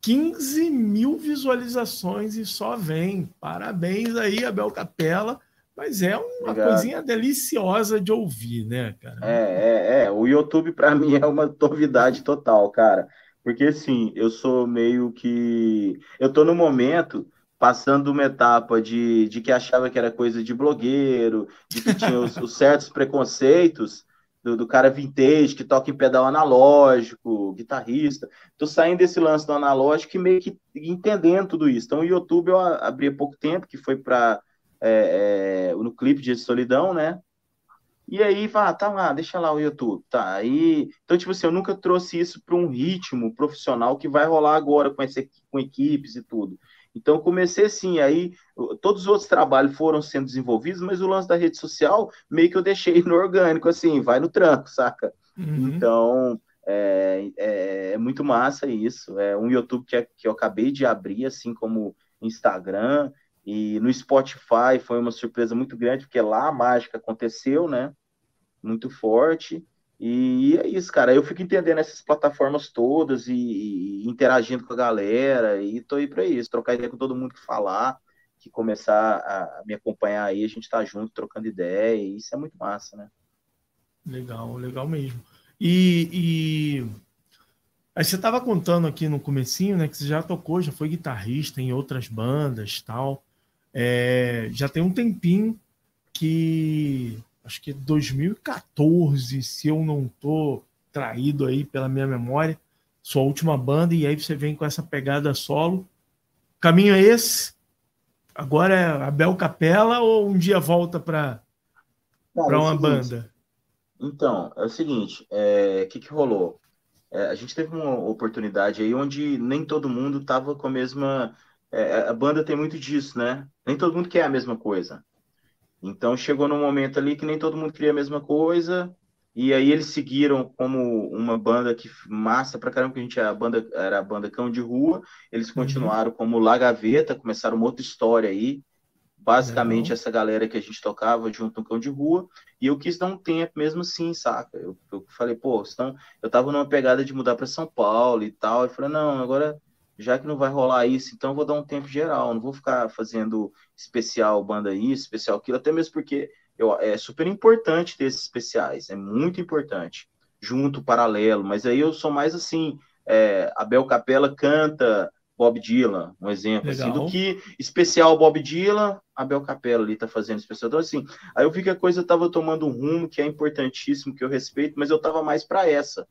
15 mil visualizações e só vem. Parabéns aí, Abel Capela. Mas é uma Obrigado. coisinha deliciosa de ouvir, né, cara? É, é, é. O YouTube, para mim, é uma novidade total, cara. Porque, assim, eu sou meio que. Eu tô no momento passando uma etapa de, de que achava que era coisa de blogueiro, de que tinha os, os certos preconceitos do, do, cara vintage que toca em pedal analógico, guitarrista. Tô saindo desse lance do analógico e meio que entendendo tudo isso. Então, o YouTube eu abri há pouco tempo, que foi para é, é, no clipe de Solidão, né? E aí, vá, tá lá, deixa lá o YouTube, tá? Aí, então, tipo assim, eu nunca trouxe isso para um ritmo profissional que vai rolar agora com, esse, com equipes e tudo. Então comecei assim, aí todos os outros trabalhos foram sendo desenvolvidos, mas o lance da rede social meio que eu deixei no orgânico, assim, vai no tranco, saca? Uhum. Então é, é, é, muito massa isso. É um YouTube que, é, que eu acabei de abrir, assim como Instagram, e no Spotify foi uma surpresa muito grande, porque lá a mágica aconteceu, né? Muito forte. E é isso, cara. Eu fico entendendo essas plataformas todas e, e interagindo com a galera. E tô aí para isso, trocar ideia com todo mundo que falar, que começar a me acompanhar aí, a gente tá junto, trocando ideia. E isso é muito massa, né? Legal, legal mesmo. E, e... Aí você estava contando aqui no comecinho, né, que você já tocou, já foi guitarrista em outras bandas, tal. É, já tem um tempinho que acho que 2014, se eu não tô traído aí pela minha memória, sua última banda e aí você vem com essa pegada solo. Caminho é esse? Agora é Abel Capela ou um dia volta para para é uma é banda? Então, é o seguinte, o é, que, que rolou? É, a gente teve uma oportunidade aí onde nem todo mundo tava com a mesma. É, a banda tem muito disso, né? Nem todo mundo quer a mesma coisa. Então chegou num momento ali que nem todo mundo queria a mesma coisa, e aí eles seguiram como uma banda que massa pra caramba, que a gente a banda, era a banda Cão de Rua, eles uhum. continuaram uhum. como La Gaveta, começaram uma outra história aí, basicamente essa galera que a gente tocava junto no cão de rua, e eu quis dar um tempo mesmo assim, saca? Eu, eu falei, pô, então, eu tava numa pegada de mudar para São Paulo e tal, eu falei, não, agora já que não vai rolar isso, então vou dar um tempo geral, não vou ficar fazendo especial banda isso, especial aquilo, até mesmo porque eu, é super importante ter esses especiais, é muito importante, junto, paralelo, mas aí eu sou mais assim, é, Abel Capela canta Bob Dylan, um exemplo, assim, do que especial Bob Dylan, Abel Capela ali tá fazendo especial. Então, assim, aí eu vi que a coisa tava tomando um rumo que é importantíssimo, que eu respeito, mas eu tava mais para essa,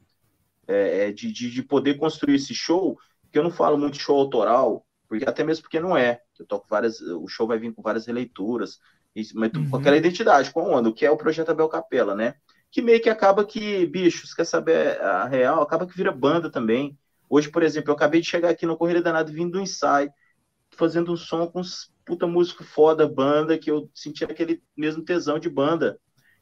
é, é, de, de, de, poder construir esse show, que eu não falo muito show autoral, porque até mesmo porque não é. Eu toco várias, o show vai vir com várias releituras, mas uhum. com aquela identidade, com o ano, que é o projeto Abel Capela, né? Que meio que acaba que, bicho, você quer saber a real, acaba que vira banda também. Hoje, por exemplo, eu acabei de chegar aqui no Correio Danado vindo do ensaio, fazendo um som com uns puta músico foda, banda, que eu senti aquele mesmo tesão de banda.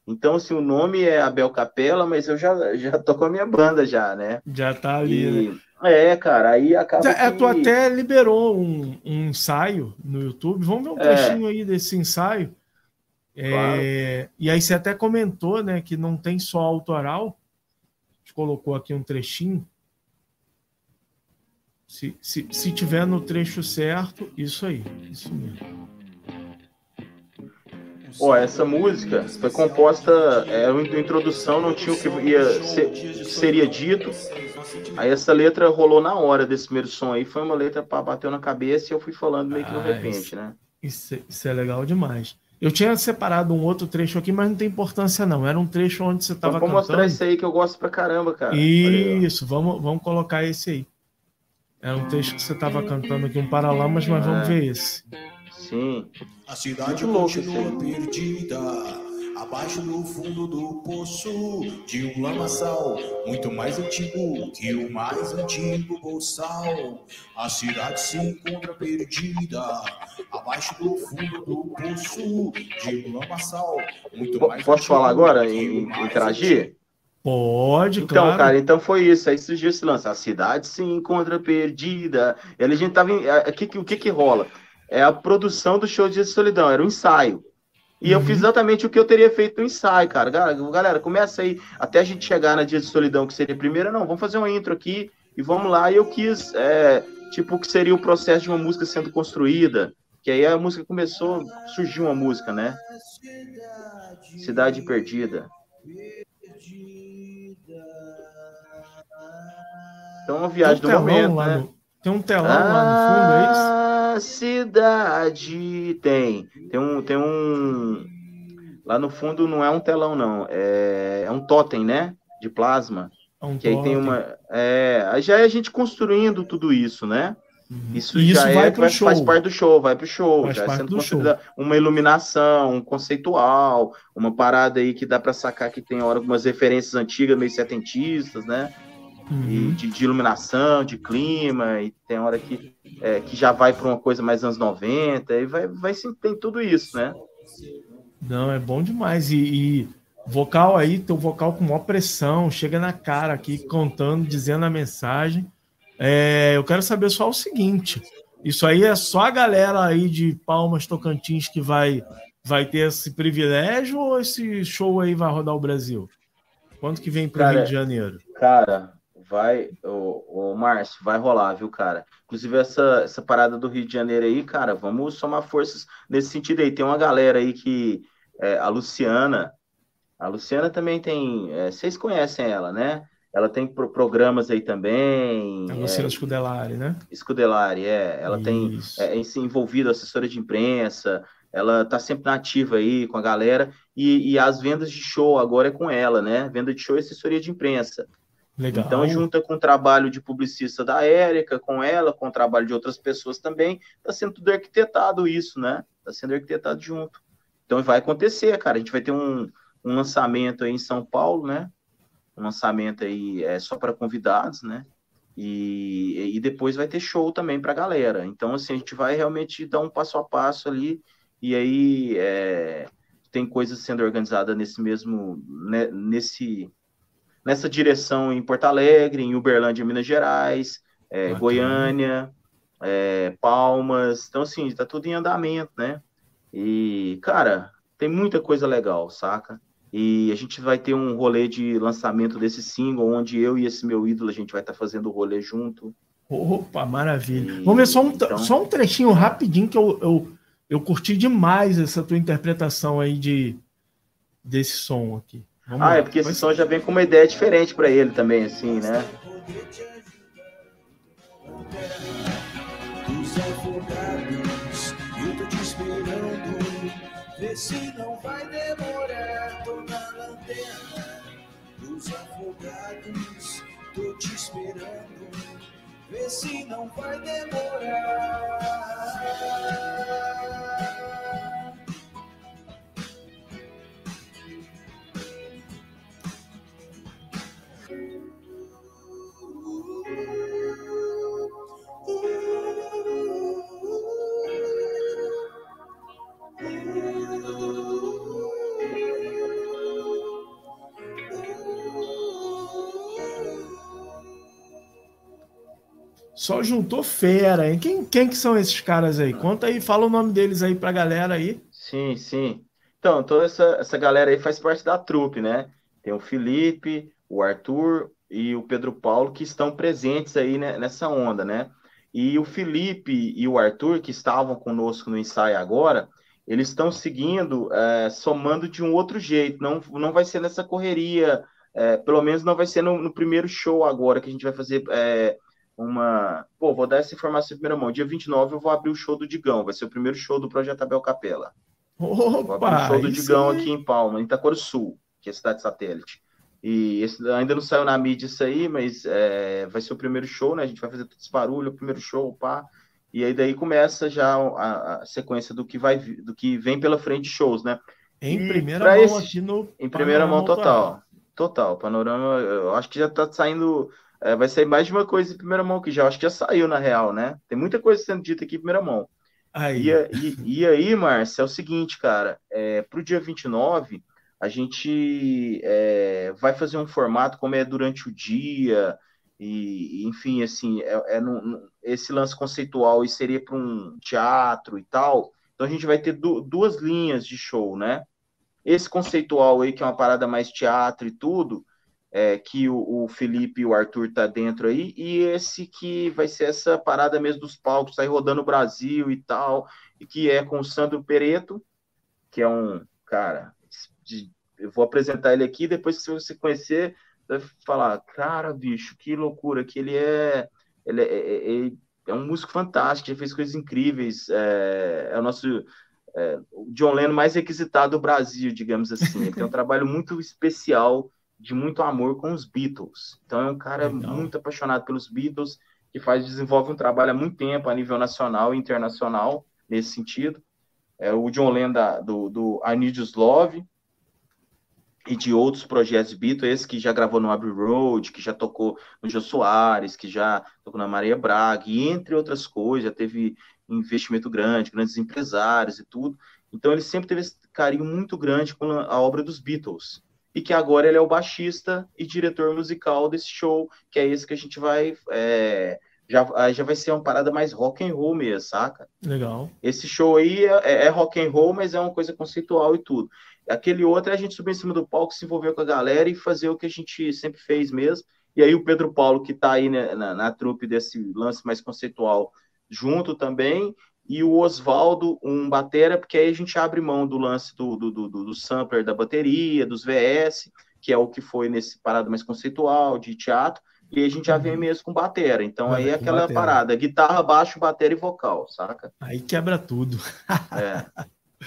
Então, assim, o nome é Abel Capela, mas eu já, já tô com a minha banda já, né? Já tá ali, e... né? É, cara, aí acaba. É, que... Tu até liberou um, um, ensaio no YouTube. Vamos ver um é. trechinho é. aí desse ensaio. É, claro. E aí você até comentou, né, que não tem só autoral. A gente colocou aqui um trechinho. Se, se, se tiver no trecho certo, isso aí, isso mesmo. Oh, essa música foi composta, é uma introdução, não tinha o que ia ser, seria dito. Aí essa letra rolou na hora desse primeiro som aí, foi uma letra para bateu na cabeça e eu fui falando meio que no ah, repente, né? Isso, isso é legal demais. Eu tinha separado um outro trecho aqui, mas não tem importância não. Era um trecho onde você estava cantando. Vamos mostrar esse aí que eu gosto pra caramba, cara. Isso, vamos, vamos colocar esse aí. Era um texto que você estava cantando aqui, um Paralamas, mas vamos ver esse. Sim. A cidade continua perdida, abaixo do fundo do poço de um lamaçal, muito mais antigo que o mais antigo bolsal. A cidade se encontra perdida, abaixo do fundo do poço de um lamaçal, muito mais Posso falar agora, em, interagir? Pode, então, claro. cara, então foi isso. Aí surgiu esse lance. A cidade se encontra perdida. E a gente tava. Em, a, que, o que que rola? É a produção do show de Solidão, era um ensaio. E uhum. eu fiz exatamente o que eu teria feito no ensaio, cara. Galera, começa aí, até a gente chegar na Dia de Solidão, que seria a primeira, não, vamos fazer uma intro aqui e vamos lá. E eu quis, é, tipo, o que seria o processo de uma música sendo construída. Que aí a música começou, surgiu uma música, né? Cidade Perdida. Então, uma viagem um do momento, né? Tem um telão lá no fundo, é isso? Cidade tem. Tem um, tem um. Lá no fundo não é um telão, não. É, é um totem, né? De plasma. É um que totem. aí tem uma. É, já é a gente construindo tudo isso, né? Uhum. Isso, isso já vai é, pro show. faz parte do show, vai pro show, faz já é sendo construída show. uma iluminação, um conceitual, uma parada aí que dá para sacar que tem algumas referências antigas, meio setentistas, né? Uhum. de, de, iluminação, de clima, e tem hora que, é, que já vai para uma coisa mais anos 90, e vai, vai sim, tem tudo isso, né? Não, é bom demais. E, e vocal aí, teu vocal com maior pressão, chega na cara aqui, contando, dizendo a mensagem. É, eu quero saber só o seguinte: isso aí é só a galera aí de Palmas Tocantins que vai, vai ter esse privilégio ou esse show aí vai rodar o Brasil? Quanto que vem para o Rio de Janeiro? Cara, vai, o, o Márcio, vai rolar, viu, cara? Inclusive, essa, essa parada do Rio de Janeiro aí, cara, vamos somar forças nesse sentido aí. Tem uma galera aí que. É, a Luciana. A Luciana também tem. É, vocês conhecem ela, né? Ela tem pro, programas aí também. A Luciana é, Scudelari, né? Scudelari, é. Ela Isso. tem é, envolvido assessora de imprensa. Ela tá sempre na ativa aí com a galera. E, e as vendas de show agora é com ela, né? Venda de show e assessoria de imprensa. Legal. Então, junta com o trabalho de publicista da Érica, com ela, com o trabalho de outras pessoas também, está sendo tudo arquitetado isso, né? Está sendo arquitetado junto. Então, vai acontecer, cara. A gente vai ter um, um lançamento aí em São Paulo, né? Um lançamento aí é só para convidados, né? E, e depois vai ter show também para a galera. Então, assim, a gente vai realmente dar um passo a passo ali, e aí é, tem coisas sendo organizadas nesse mesmo, né, nesse nessa direção em Porto Alegre, em Uberlândia, Minas Gerais, é, Goiânia, é, Palmas. Então, assim, está tudo em andamento, né? E, cara, tem muita coisa legal, saca? E a gente vai ter um rolê de lançamento desse single, onde eu e esse meu ídolo, a gente vai estar tá fazendo o rolê junto. Opa, maravilha. E, Vamos ver só um, então... só um trechinho rapidinho que eu, eu, eu curti demais essa tua interpretação aí de, desse som aqui. Vamos ah, lá. é porque esse som já vem com uma ideia diferente para ele também, assim, né? Vê se não vai demorar, tô na lanterna dos afogados, tô te esperando, vê se não vai demorar. Só juntou fera, hein? Quem, quem que são esses caras aí? Conta aí, fala o nome deles aí pra galera aí. Sim, sim. Então, toda essa, essa galera aí faz parte da trupe, né? Tem o Felipe, o Arthur e o Pedro Paulo que estão presentes aí né, nessa onda, né? E o Felipe e o Arthur, que estavam conosco no ensaio agora, eles estão seguindo, é, somando de um outro jeito. Não, não vai ser nessa correria, é, pelo menos não vai ser no, no, primeiro show agora, que a gente vai fazer é, uma. Pô, vou dar essa informação em primeira mão. Dia 29 eu vou abrir o show do Digão, vai ser o primeiro show do Projeto Abel Capela. Opa, vou abrir o show do Digão aqui em Palma, em Itacouro Sul, que é a cidade satélite. E esse, ainda não saiu na mídia isso aí, mas é, vai ser o primeiro show, né? A gente vai fazer todo esse barulho, o primeiro show, pá. E aí daí começa já a, a sequência do que vai do que vem pela frente de shows, né? Em primeira mão esse, Em primeira mão total. Total. Panorama, eu acho que já tá saindo. É, vai sair mais de uma coisa em primeira mão, que já acho que já saiu, na real, né? Tem muita coisa sendo dita aqui em primeira mão. Aí. E, e, e aí, Márcio, é o seguinte, cara, é, pro dia 29, a gente é, vai fazer um formato como é durante o dia, e enfim, assim, é, é esse lance conceitual e seria para um teatro e tal. Então a gente vai ter du duas linhas de show, né? Esse conceitual aí, que é uma parada mais teatro e tudo, é, que o, o, Felipe e o Arthur tá dentro aí, e esse que vai ser essa parada mesmo dos palcos, sair rodando o Brasil e tal, e que é com o Sandro Pereto, que é um, cara, de, eu vou apresentar ele aqui, depois que você conhecer, vai falar, cara, bicho, que loucura, que ele é, ele é, é, é, é um músico fantástico, fez coisas incríveis, é, é o nosso é, o John Lennon mais requisitado do Brasil, digamos assim, ele tem um trabalho muito especial, de muito amor com os Beatles, então é um cara Legal. muito apaixonado pelos Beatles, que faz, desenvolve um trabalho há muito tempo, a nível nacional e internacional, nesse sentido, é o John Lennon da, do, do I Need Your Love, e de outros projetos Beatles, esse que já gravou no Abbey Road, que já tocou no Jô Soares, que já tocou na Maria Braga, e entre outras coisas, já teve investimento grande, grandes empresários e tudo. Então ele sempre teve esse carinho muito grande com a obra dos Beatles. E que agora ele é o baixista e diretor musical desse show, que é esse que a gente vai. É, já, já vai ser uma parada mais rock and roll mesmo, saca? Legal. Esse show aí é, é rock and roll, mas é uma coisa conceitual e tudo. Aquele outro é a gente subir em cima do palco, se envolver com a galera e fazer o que a gente sempre fez mesmo. E aí o Pedro Paulo, que está aí né, na, na trupe desse lance mais conceitual, junto também, e o Oswaldo, um batera, porque aí a gente abre mão do lance do, do, do, do sampler da bateria, dos VS, que é o que foi nesse parado mais conceitual, de teatro, e a gente já vem uhum. mesmo com batera. Então aí é aquela batera. parada, guitarra, baixo, batera e vocal, saca? Aí quebra tudo. é.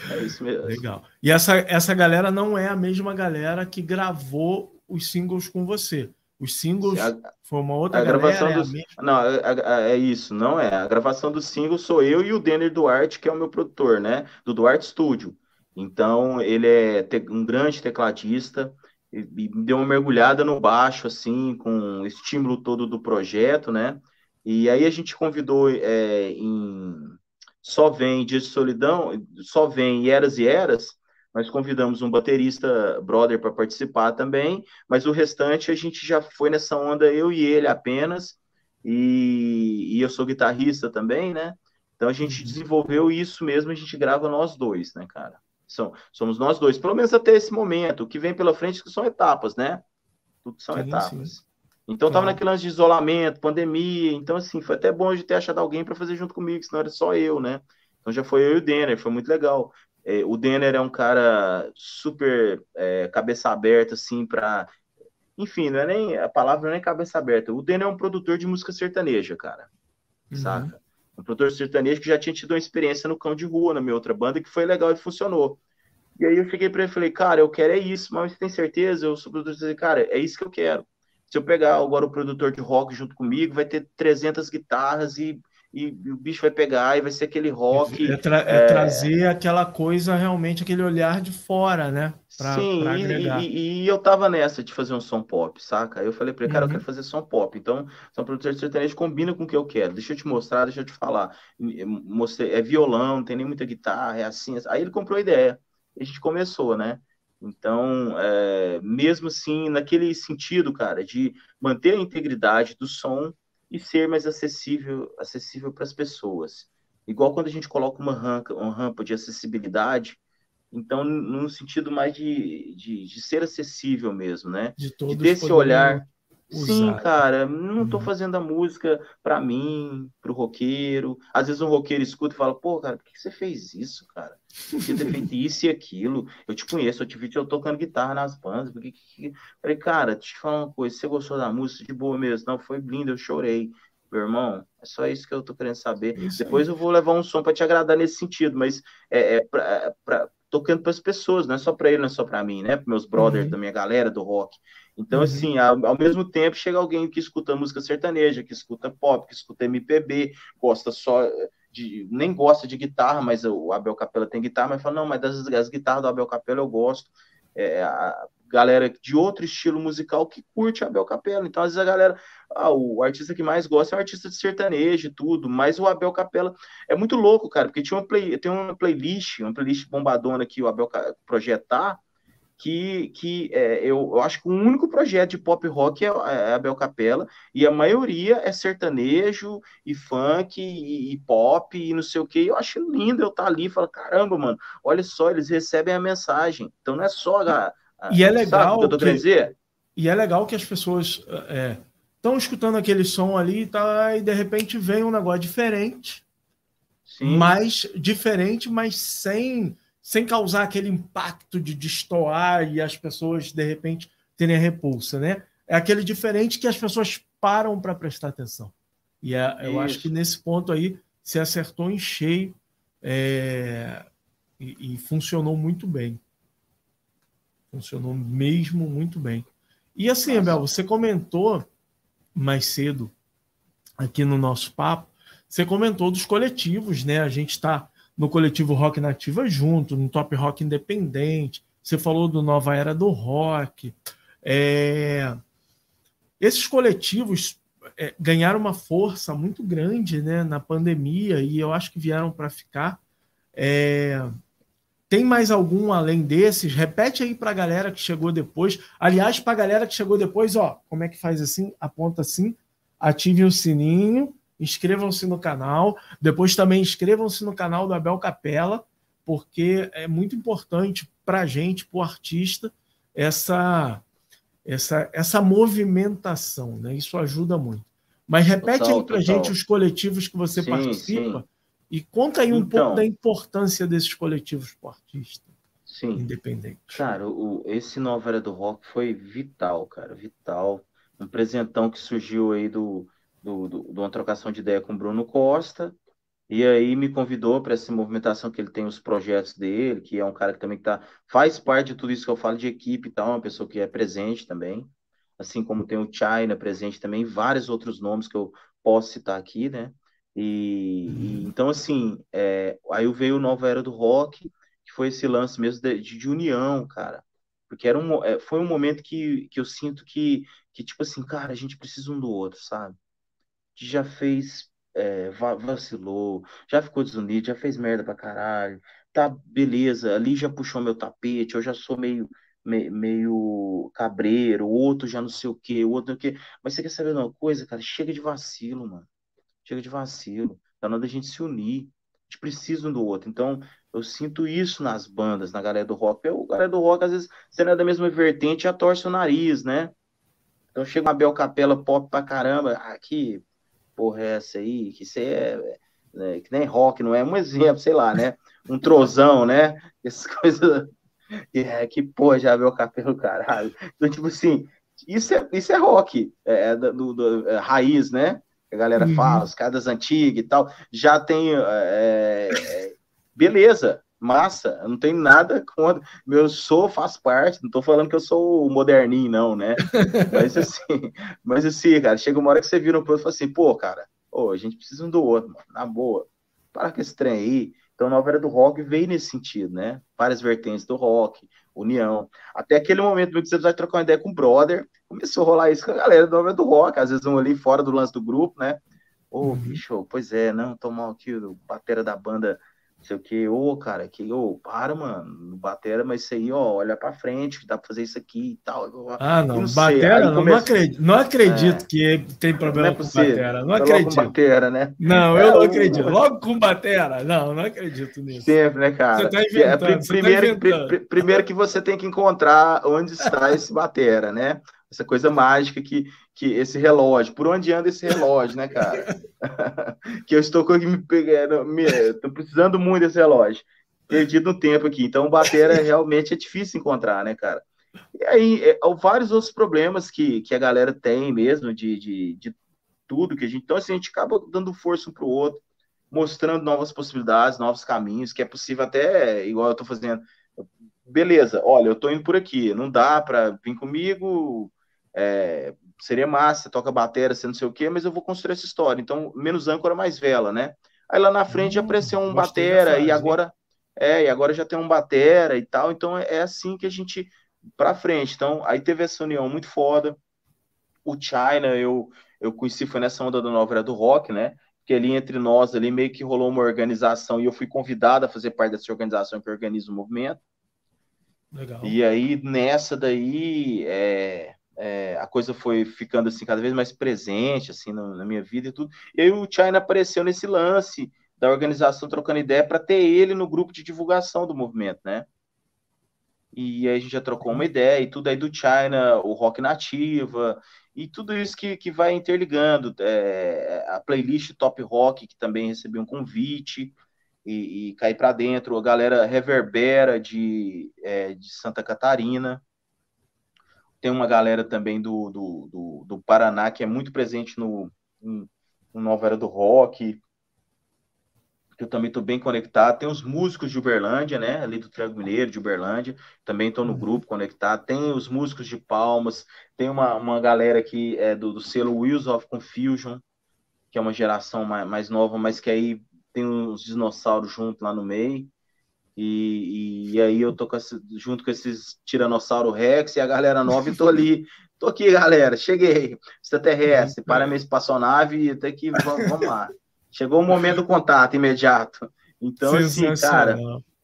É isso mesmo. Legal. E essa, essa galera não é a mesma galera que gravou os singles com você. Os singles a, foi uma outra a gravação galera, dos, é Não, é, é, isso, não é. A gravação do single sou eu e o Denner Duarte, que é o meu produtor, né? Do Duarte Studio. Então, ele é um grande tecladista e, e deu uma mergulhada no baixo, assim, com o estímulo todo do projeto, né? E aí a gente convidou é, em só vem Dias de Solidão, só vem Eras e Eras, nós convidamos um baterista brother para participar também, mas o restante a gente já foi nessa onda, eu e ele apenas, e, e eu sou guitarrista também, né? Então a gente uhum. desenvolveu isso mesmo, a gente grava nós dois, né, cara? São, somos nós dois, pelo menos até esse momento. O que vem pela frente são etapas, né? Tudo são sim, etapas. Sim. Então estava naquele lance de isolamento, pandemia, então assim, foi até bom de ter achado alguém para fazer junto comigo, senão era só eu, né? Então já foi eu e o Denner, foi muito legal. É, o Denner é um cara super é, cabeça aberta, assim, para. Enfim, não é nem a palavra não é nem cabeça aberta. O Denner é um produtor de música sertaneja, cara. Uhum. Saca? Um produtor sertanejo que já tinha tido uma experiência no cão de rua na minha outra banda, que foi legal e funcionou. E aí eu cheguei para ele e falei, cara, eu quero é isso, mas você tem certeza? Eu sou produtor, cara, é isso que eu quero. Se eu pegar agora o produtor de rock junto comigo, vai ter 300 guitarras e, e, o bicho vai pegar e vai ser aquele rock. É, tra é... é trazer aquela coisa, realmente, aquele olhar de fora, né? Pra, Sim, pra e, e, e, eu tava nessa de fazer um som pop, saca? Aí eu falei pra ele, cara, uhum. eu quero fazer som pop. Então, são produtor de sertanejo combina com o que eu quero. Deixa eu te mostrar, deixa eu te falar. Mostrei, é violão, não tem nem muita guitarra, é assim. Aí ele comprou a ideia. E a gente começou, né? Então, é, mesmo assim, naquele sentido, cara, de manter a integridade do som e ser mais acessível acessível para as pessoas. Igual quando a gente coloca uma rampa, uma rampa de acessibilidade, então, no sentido mais de, de, de ser acessível mesmo, né? De, de ter esse olhar Usar. Sim, cara, não tô uhum. fazendo a música para mim, pro roqueiro. Às vezes um roqueiro escuta e fala, pô, cara, por que você fez isso, cara? Podia ter feito isso e aquilo. Eu te conheço, eu te vi eu tocando guitarra nas bandas. Porque... Falei, cara, deixa eu te falar uma coisa, você gostou da música de boa mesmo? Não, foi lindo, eu chorei. Meu irmão, é só isso que eu tô querendo saber. Isso Depois aí. eu vou levar um som para te agradar nesse sentido, mas é, é pra, é pra tocando para as pessoas, não é só para ele, não é só para mim, né? Para meus brothers, uhum. da minha galera do rock. Então, uhum. assim, ao, ao, mesmo tempo, chega alguém que escuta música sertaneja, que escuta pop, que escuta MPB, gosta só de. nem gosta de guitarra, mas o Abel Capela tem guitarra, mas fala, não, mas das, das guitarras do Abel Capela eu gosto. É, a galera de outro estilo musical que curte Abel Capela. Então, às vezes a galera, ah, o artista que mais gosta é o artista de sertanejo e tudo, mas o Abel Capela é muito louco, cara, porque tinha uma play, tem uma playlist, uma playlist bombadona que o Abel projetar, que, que é, eu, eu, acho que o único projeto de pop rock é, é a Bel Capela, e a maioria é sertanejo, e funk, e, e pop, e não sei o que. Eu acho lindo eu estar tá ali e falar: caramba, mano, olha só, eles recebem a mensagem. Então não é só a. a e é legal. Que eu tô que, dizer? E é legal que as pessoas estão é, escutando aquele som ali tá, e de repente vem um negócio diferente. Sim. Mais diferente, mas sem sem causar aquele impacto de destoar e as pessoas, de repente, terem a repulsa, né? É aquele diferente que as pessoas param para prestar atenção. E é, eu acho que nesse ponto aí se acertou em cheio é, e, e, funcionou muito bem. Funcionou mesmo muito bem. E assim, Abel, você comentou mais cedo aqui no nosso papo, você comentou dos coletivos, né? A gente está no coletivo Rock Nativa junto, no Top Rock Independente, você falou do Nova Era do Rock. É... Esses coletivos é, ganharam uma força muito grande né, na pandemia e eu acho que vieram para ficar. É... Tem mais algum além desses? Repete aí para a galera que chegou depois. Aliás, para a galera que chegou depois, ó, como é que faz assim? Aponta assim, ative o sininho, inscrevam-se no canal. Depois também inscrevam-se no canal do Abel Capela, porque é muito importante para a gente, para o artista, essa, essa, essa movimentação, né? Isso ajuda muito. Mas repete total, aí para a gente os coletivos que você sim, participa sim. e conta aí um então, pouco da importância desses coletivos para o artista. Sim. Independente. Cara, o, esse Nova Era do Rock foi vital, cara, vital. Um presentão que surgiu aí do, do, do, de uma trocação de ideia com o Bruno Costa. E aí me convidou para essa movimentação que ele tem os projetos dele, que é um cara que também tá, faz parte de tudo isso que eu falo de equipe e tal, uma pessoa que é presente também, assim como tem o China presente também, vários outros nomes que eu posso citar aqui, né? E, e então assim, é, aí veio o Nova Era do Rock, que foi esse lance mesmo de, de união, cara, porque era um, é, foi um momento que, que eu sinto que, que tipo assim, cara, a gente precisa um do outro, sabe? Que já fez é, vacilou, já ficou desunido, já fez merda pra caralho, tá, beleza, ali já puxou meu tapete, eu já sou meio, meio, meio cabreiro, o outro já não sei o que, o outro não sei o que, mas você quer saber de uma coisa, cara? Chega de vacilo, mano, chega de vacilo, tá na hora da gente se unir, a gente precisa um do outro, então eu sinto isso nas bandas, na galera do rock, eu, galera do rock, às vezes, você não é da mesma vertente, já torce o nariz, né? Então chega uma Bel Capela pop pra caramba, aqui, porra é essa aí? Que isso é, né, que nem rock, não é? Um exemplo, sei lá, né? Um trozão, né? Essas coisas. É, que porra, já viu o cabelo, caralho. Então, tipo assim, isso é, isso é rock, é, é do, do é, raiz, né? a galera uhum. fala, os caras antigas e tal. Já tem. É, é, beleza, massa, não tem nada contra. Meu sou faz parte, não tô falando que eu sou o moderninho, não, né? mas assim, mas assim, cara, chega uma hora que você vira um pro outro e fala assim, pô, cara, oh, a gente precisa um do outro, mano, na boa. Para com esse trem aí. Então, a nova era do rock veio nesse sentido, né? Várias vertentes do rock, união. Até aquele momento que você vai trocar uma ideia com o brother, começou a rolar isso com a galera do nova era do rock, às vezes um ali fora do lance do grupo, né? Ô, oh, bicho, pois é, não, tomar aqui o batera da banda sei o que, ô, cara, que, ô, para, mano, batera, mas isso aí, ó, olha pra frente, que dá pra fazer isso aqui e tal. Ah, não, não batera, não, não, acredito, não acredito é, que tem problema é com batera, não acredito. Com batera, né? Não, eu é, não acredito, logo com batera, não, não acredito nisso. Sempre, né, cara? Você tá é, inventando, é, primeiro, tá pr primeiro que você tem que encontrar onde está esse batera, né? essa coisa mágica que, que esse relógio, por onde anda esse relógio, né, cara? que eu estou me pegando, me, tô precisando muito desse relógio. Perdido no tempo aqui. Então, batera realmente é difícil encontrar, né, cara? E aí, é, vários outros problemas que, que a galera tem mesmo, de, de, de tudo que a gente. Então, assim, a gente acaba dando força um para o outro, mostrando novas possibilidades, novos caminhos, que é possível até, igual eu estou fazendo. Beleza, olha, eu estou indo por aqui, não dá para vir comigo, é, seria massa, toca bateria, não sei o quê, mas eu vou construir essa história. Então, menos âncora, mais vela, né? Aí lá na frente hum, apareceu um batera e agora é, e agora já tem um batera e tal. Então é, é assim que a gente para frente. Então, aí teve essa união muito foda. O China, eu eu conheci foi nessa onda da nova era do rock, né? Que ali entre nós ali meio que rolou uma organização e eu fui convidado a fazer parte dessa organização que organiza o movimento. Legal. E aí nessa daí é, é, a coisa foi ficando assim cada vez mais presente assim na, na, minha vida e tudo. E aí o China apareceu nesse lance da organização trocando ideia para ter ele no grupo de divulgação do movimento, né? E aí a gente já trocou uma ideia e tudo aí do China, o rock nativa e tudo isso que, que vai interligando. É, a playlist Top Rock, que também recebi um convite e, e cair para dentro. A galera Reverbera de, é, de Santa Catarina tem uma galera também do, do, do, do Paraná que é muito presente no, no Nova Era do Rock, que eu também estou bem conectado. Tem os músicos de Uberlândia, né? Ali do Triângulo Mineiro, de Uberlândia, também estou no uhum. grupo conectado. Tem os músicos de Palmas, tem uma, uma galera que é do, do selo Wheels of Confusion, que é uma geração mais, mais nova, mas que aí tem uns dinossauros junto lá no meio. E, e, e aí eu tô com essa, junto com esses Tiranossauro Rex e a galera nova e tô ali. Tô aqui, galera. Cheguei. Extraterrestre, para minha espaçonave, até que vamos, vamos lá. Chegou o momento do contato imediato. Então, assim, cara,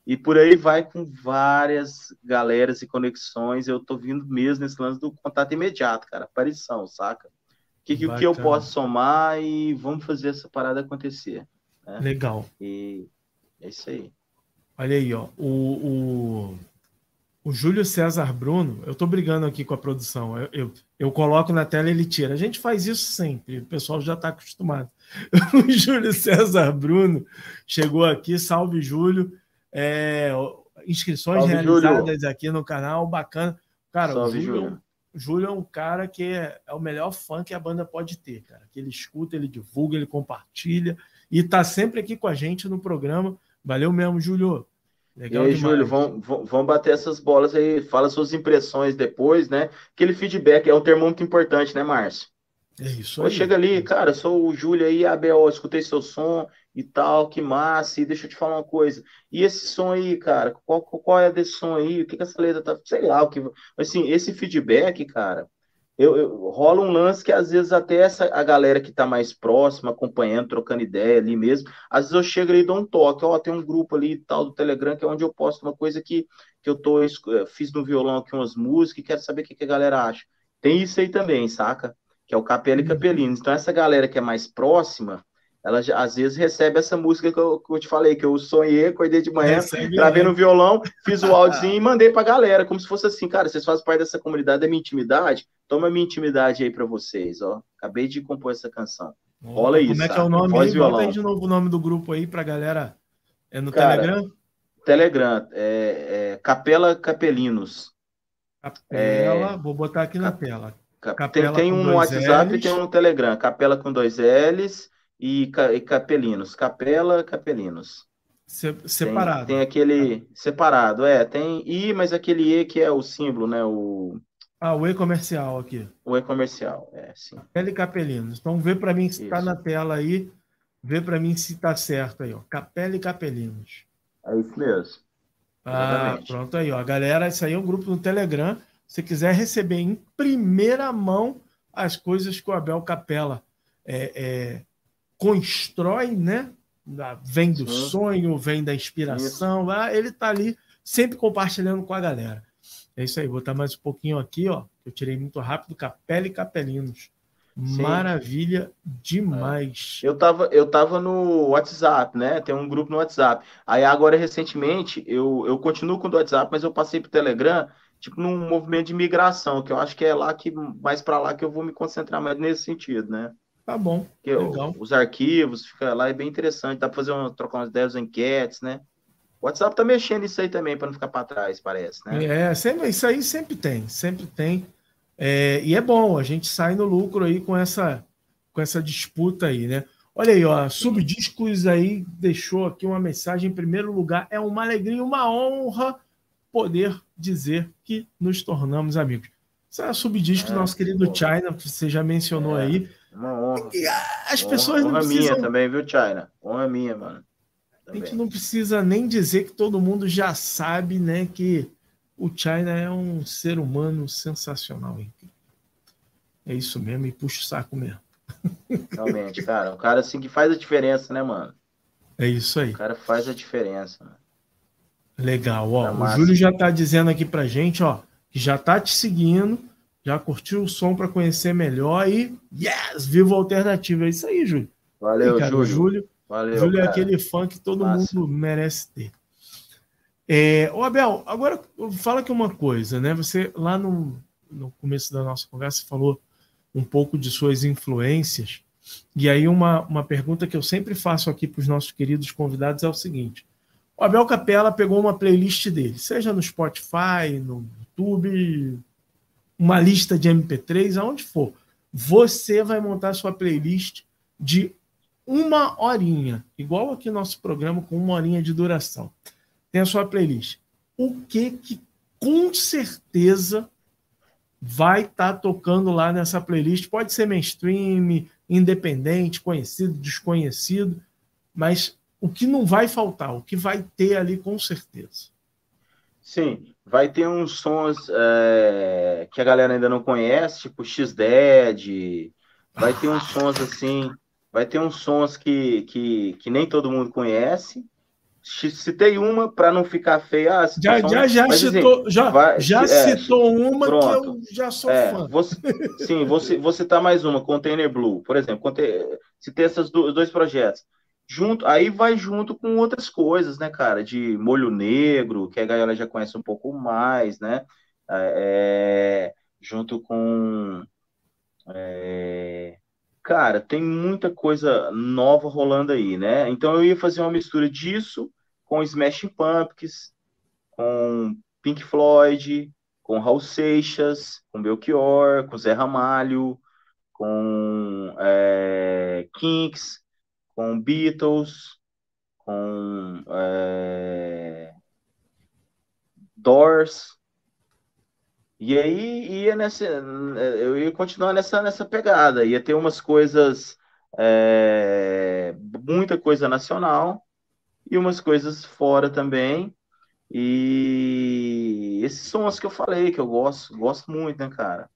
e por aí vai com várias galeras e conexões. Eu tô vindo mesmo nesse lance do contato imediato, cara. Aparição, saca? O que, que, que eu posso somar e vamos fazer essa parada acontecer. Né? Legal. E é isso aí. Olha aí, ó. O, o, o Júlio César Bruno, eu tô brigando aqui com a produção. Eu, eu, eu coloco na tela e ele tira. A gente faz isso sempre, o pessoal já está acostumado. O Júlio César Bruno chegou aqui, salve Júlio. É, inscrições salve, realizadas Júlio. aqui no canal, bacana. Cara, salve, o Júlio, Júlio. Júlio é um cara que é, é, o melhor fã que a banda pode ter, cara. Que ele escuta, ele divulga, ele compartilha e tá sempre aqui com a gente no programa. Valeu mesmo, Júlio. Legal e aí, demais. Júlio, vamos, vamos bater essas bolas aí, fala suas impressões depois, né? Aquele feedback é um termo muito importante, né, Márcio? É isso aí. Chega ali, cara, sou o Júlio aí, Abel, escutei seu som e tal, que massa, e deixa eu te falar uma coisa. E esse som aí, cara, qual, qual é desse som aí? O que, que essa letra tá. Sei lá, o que. Assim, esse feedback, cara, eu, eu, rola um lance que às vezes até essa, a galera que está mais próxima, acompanhando, trocando ideia ali mesmo, às vezes eu chego ali e dou um toque, ó, tem um grupo ali tal do Telegram que é onde eu posto uma coisa que, que eu tô, eh, fiz no violão aqui umas músicas e quero saber o que, que a galera acha. Tem isso aí também, saca? Que é o Capela e uhum. Capelinos. Então essa galera que é mais próxima, ela já, às vezes recebe essa música que eu, que eu, te falei, que eu sonhei, acordei de manhã, recebe, gravei no violão, fiz o áudiozinho e mandei pra galera, como se fosse assim, cara, vocês fazem parte dessa comunidade da minha intimidade, toma minha intimidade aí para vocês, ó. Acabei de compor essa canção. Rola Como isso. Como é que é o nome aí? Bota aí de novo o nome do grupo aí pra galera. É no cara, Telegram? Telegram, é, é Capela Capelinos. Capela, é, vou botar aqui na tela. Capela tem, tem um no WhatsApp e tem um no Telegram. Capela com dois L's e, e Capelinos. Capela, Capelinos. Se, separado. Tem, tem, aquele separado, é, tem I, mas aquele E que é o símbolo, né? O ah, o E comercial aqui. O E comercial, é, sim. Capela e Capelinos. Então vê para mim se está na tela aí, vê para mim se está certo aí, ó. Capela e Capelinos. É isso mesmo. Ah, Exatamente. pronto aí, ó. Galera, isso aí é um grupo no Telegram. Se quiser receber em primeira mão as coisas que o Abel Capela é, é, constrói, né? Vem do Sim. sonho, vem da inspiração. Ah, ele está ali sempre compartilhando com a galera. É isso aí, vou botar mais um pouquinho aqui, ó. Eu tirei muito rápido, Capela e Capelinos. Sim. Maravilha demais. Eu tava, eu tava no WhatsApp, né? Tem um grupo no WhatsApp. Aí agora, recentemente, eu, eu continuo com o WhatsApp, mas eu passei pro Telegram, tipo, num movimento de migração, que eu acho que é lá que, mais para lá que eu vou me concentrar mais nesse sentido, né? Tá bom. Porque legal. os arquivos, fica lá, é bem interessante. Dá para fazer uma, trocar umas ideias, enquetes, né? O WhatsApp tá mexendo isso aí também para não ficar para trás, parece, né? É, sempre, isso aí sempre tem, sempre tem. É, e é bom, a gente sai no lucro aí com essa, com essa disputa aí, né? Olha aí, ó, Subdiscos aí deixou aqui uma mensagem em primeiro lugar. É uma alegria, uma honra poder dizer que nos tornamos amigos. Isso é Subdiscos, é, nosso querido. China, que você já mencionou é, aí. Uma honra. As pessoas honra, não precisam... minha também, viu, China? Honra minha, mano. A gente não precisa nem dizer que todo mundo já sabe, né, que o China é um ser humano sensacional. É isso mesmo, e puxa o saco mesmo. Realmente, cara. O cara assim que faz a diferença, né, mano? É isso aí. O cara faz a diferença. Mano. Legal, ó. Tá o Júlio já tá dizendo aqui pra gente, ó, que já tá te seguindo, já curtiu o som para conhecer melhor e yes, viva a alternativa. É isso aí, Júlio. Valeu, cara, Júlio. Júlio Valeu, Júlio é aquele fã que todo Massa. mundo merece ter. É, ô Abel, agora fala aqui uma coisa, né? Você lá no, no começo da nossa conversa falou um pouco de suas influências. E aí uma, uma pergunta que eu sempre faço aqui para os nossos queridos convidados é o seguinte: o Abel Capella pegou uma playlist dele, seja no Spotify, no YouTube, uma lista de MP3, aonde for. Você vai montar sua playlist de uma horinha, igual aqui nosso programa com uma horinha de duração. Tem a sua playlist. O que que com certeza vai estar tá tocando lá nessa playlist? Pode ser mainstream, independente, conhecido, desconhecido, mas o que não vai faltar, o que vai ter ali com certeza. Sim, vai ter uns sons é, que a galera ainda não conhece, tipo X-Dead, vai ter uns sons assim, vai ter uns sons que, que, que nem todo mundo conhece, citei uma para não ficar feia. Ah, já já, já mas, assim, citou, assim, já, vai, já é, citou uma pronto. que eu já sou é, fã. Você, sim, você, você tá mais uma, Container Blue, por exemplo. Citei esses dois projetos. Junto, aí vai junto com outras coisas, né, cara? De molho negro, que a galera já conhece um pouco mais, né? É, é junto com. É, cara, tem muita coisa nova rolando aí, né? Então eu ia fazer uma mistura disso com Smashing Pumpkins, com Pink Floyd, com Raul Seixas, com Belchior, com Zé Ramalho, com é, Kinks, com Beatles, com é, Doors. E aí ia nessa, eu ia continuar nessa, nessa pegada, ia ter umas coisas, é, muita coisa nacional, e umas coisas fora também. E esses sons que eu falei, que eu gosto, gosto muito, né, cara?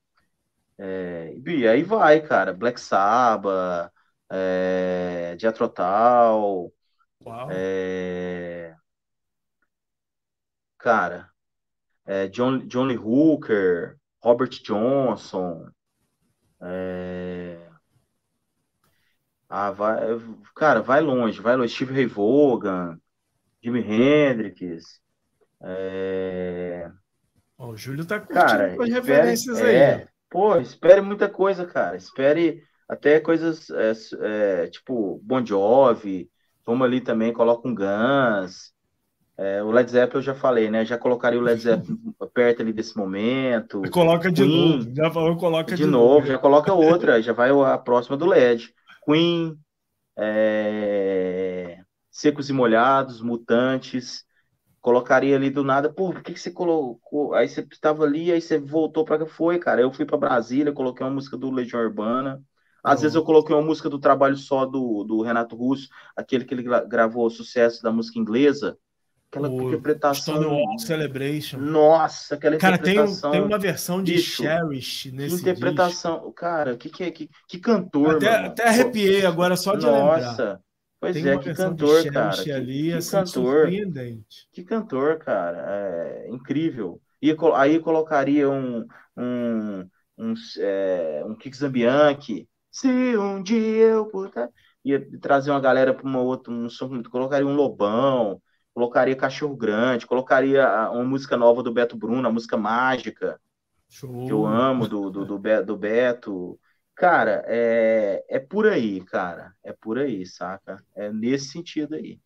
É, e aí vai, cara. Black Sabbath, é, Diatrotal. É, cara, é, John, Johnny Hooker, Robert Johnson. É, ah, vai, cara, vai longe, vai longe. Steve Ray Vaughan, Jimi Hendrix. É... o Júlio tá curtindo cara, as espere, referências aí. É, pô, espere muita coisa, cara. Espere até coisas é, é, tipo Bon Jovi. Vamos ali também, coloca um Guns. É, o Led Zeppelin eu já falei, né? Já colocaria o Led Zeppelin perto ali desse momento. Coloca de Queen, novo. Já falou, coloca de, de novo. novo. Já coloca outra, já vai a próxima do LED. Queen, é, Secos e Molhados, Mutantes, colocaria ali do nada, pô, por que, que você colocou? Aí você estava ali, aí você voltou para que foi, cara? Eu fui para Brasília, coloquei uma música do Legião Urbana. Às vezes eu coloquei uma música do trabalho só do, do Renato Russo, aquele que ele gravou o sucesso da música inglesa. Aquela o interpretação. Stonewall Celebration. Nossa, aquela cara, interpretação. Cara, tem, tem uma versão de Bicho, Cherish nesse interpretação. Disco. Cara, que, que, que, que cantor. Até, até arrepiei agora só de Nossa. lembrar. Pois tem é, que cantor, cara. Ali, que, assim, cantor. Que cantor, cara. É incrível. E aí colocaria um, um, um, é, um Kix Zambianchi. Se um dia eu puder. Ia trazer uma galera para uma outra, um som, colocaria um Lobão colocaria Cachorro Grande, colocaria uma música nova do Beto Bruno, a música Mágica, Show. que eu amo, do, do, do, do Beto. Cara, é, é por aí, cara. É por aí, saca? É nesse sentido aí.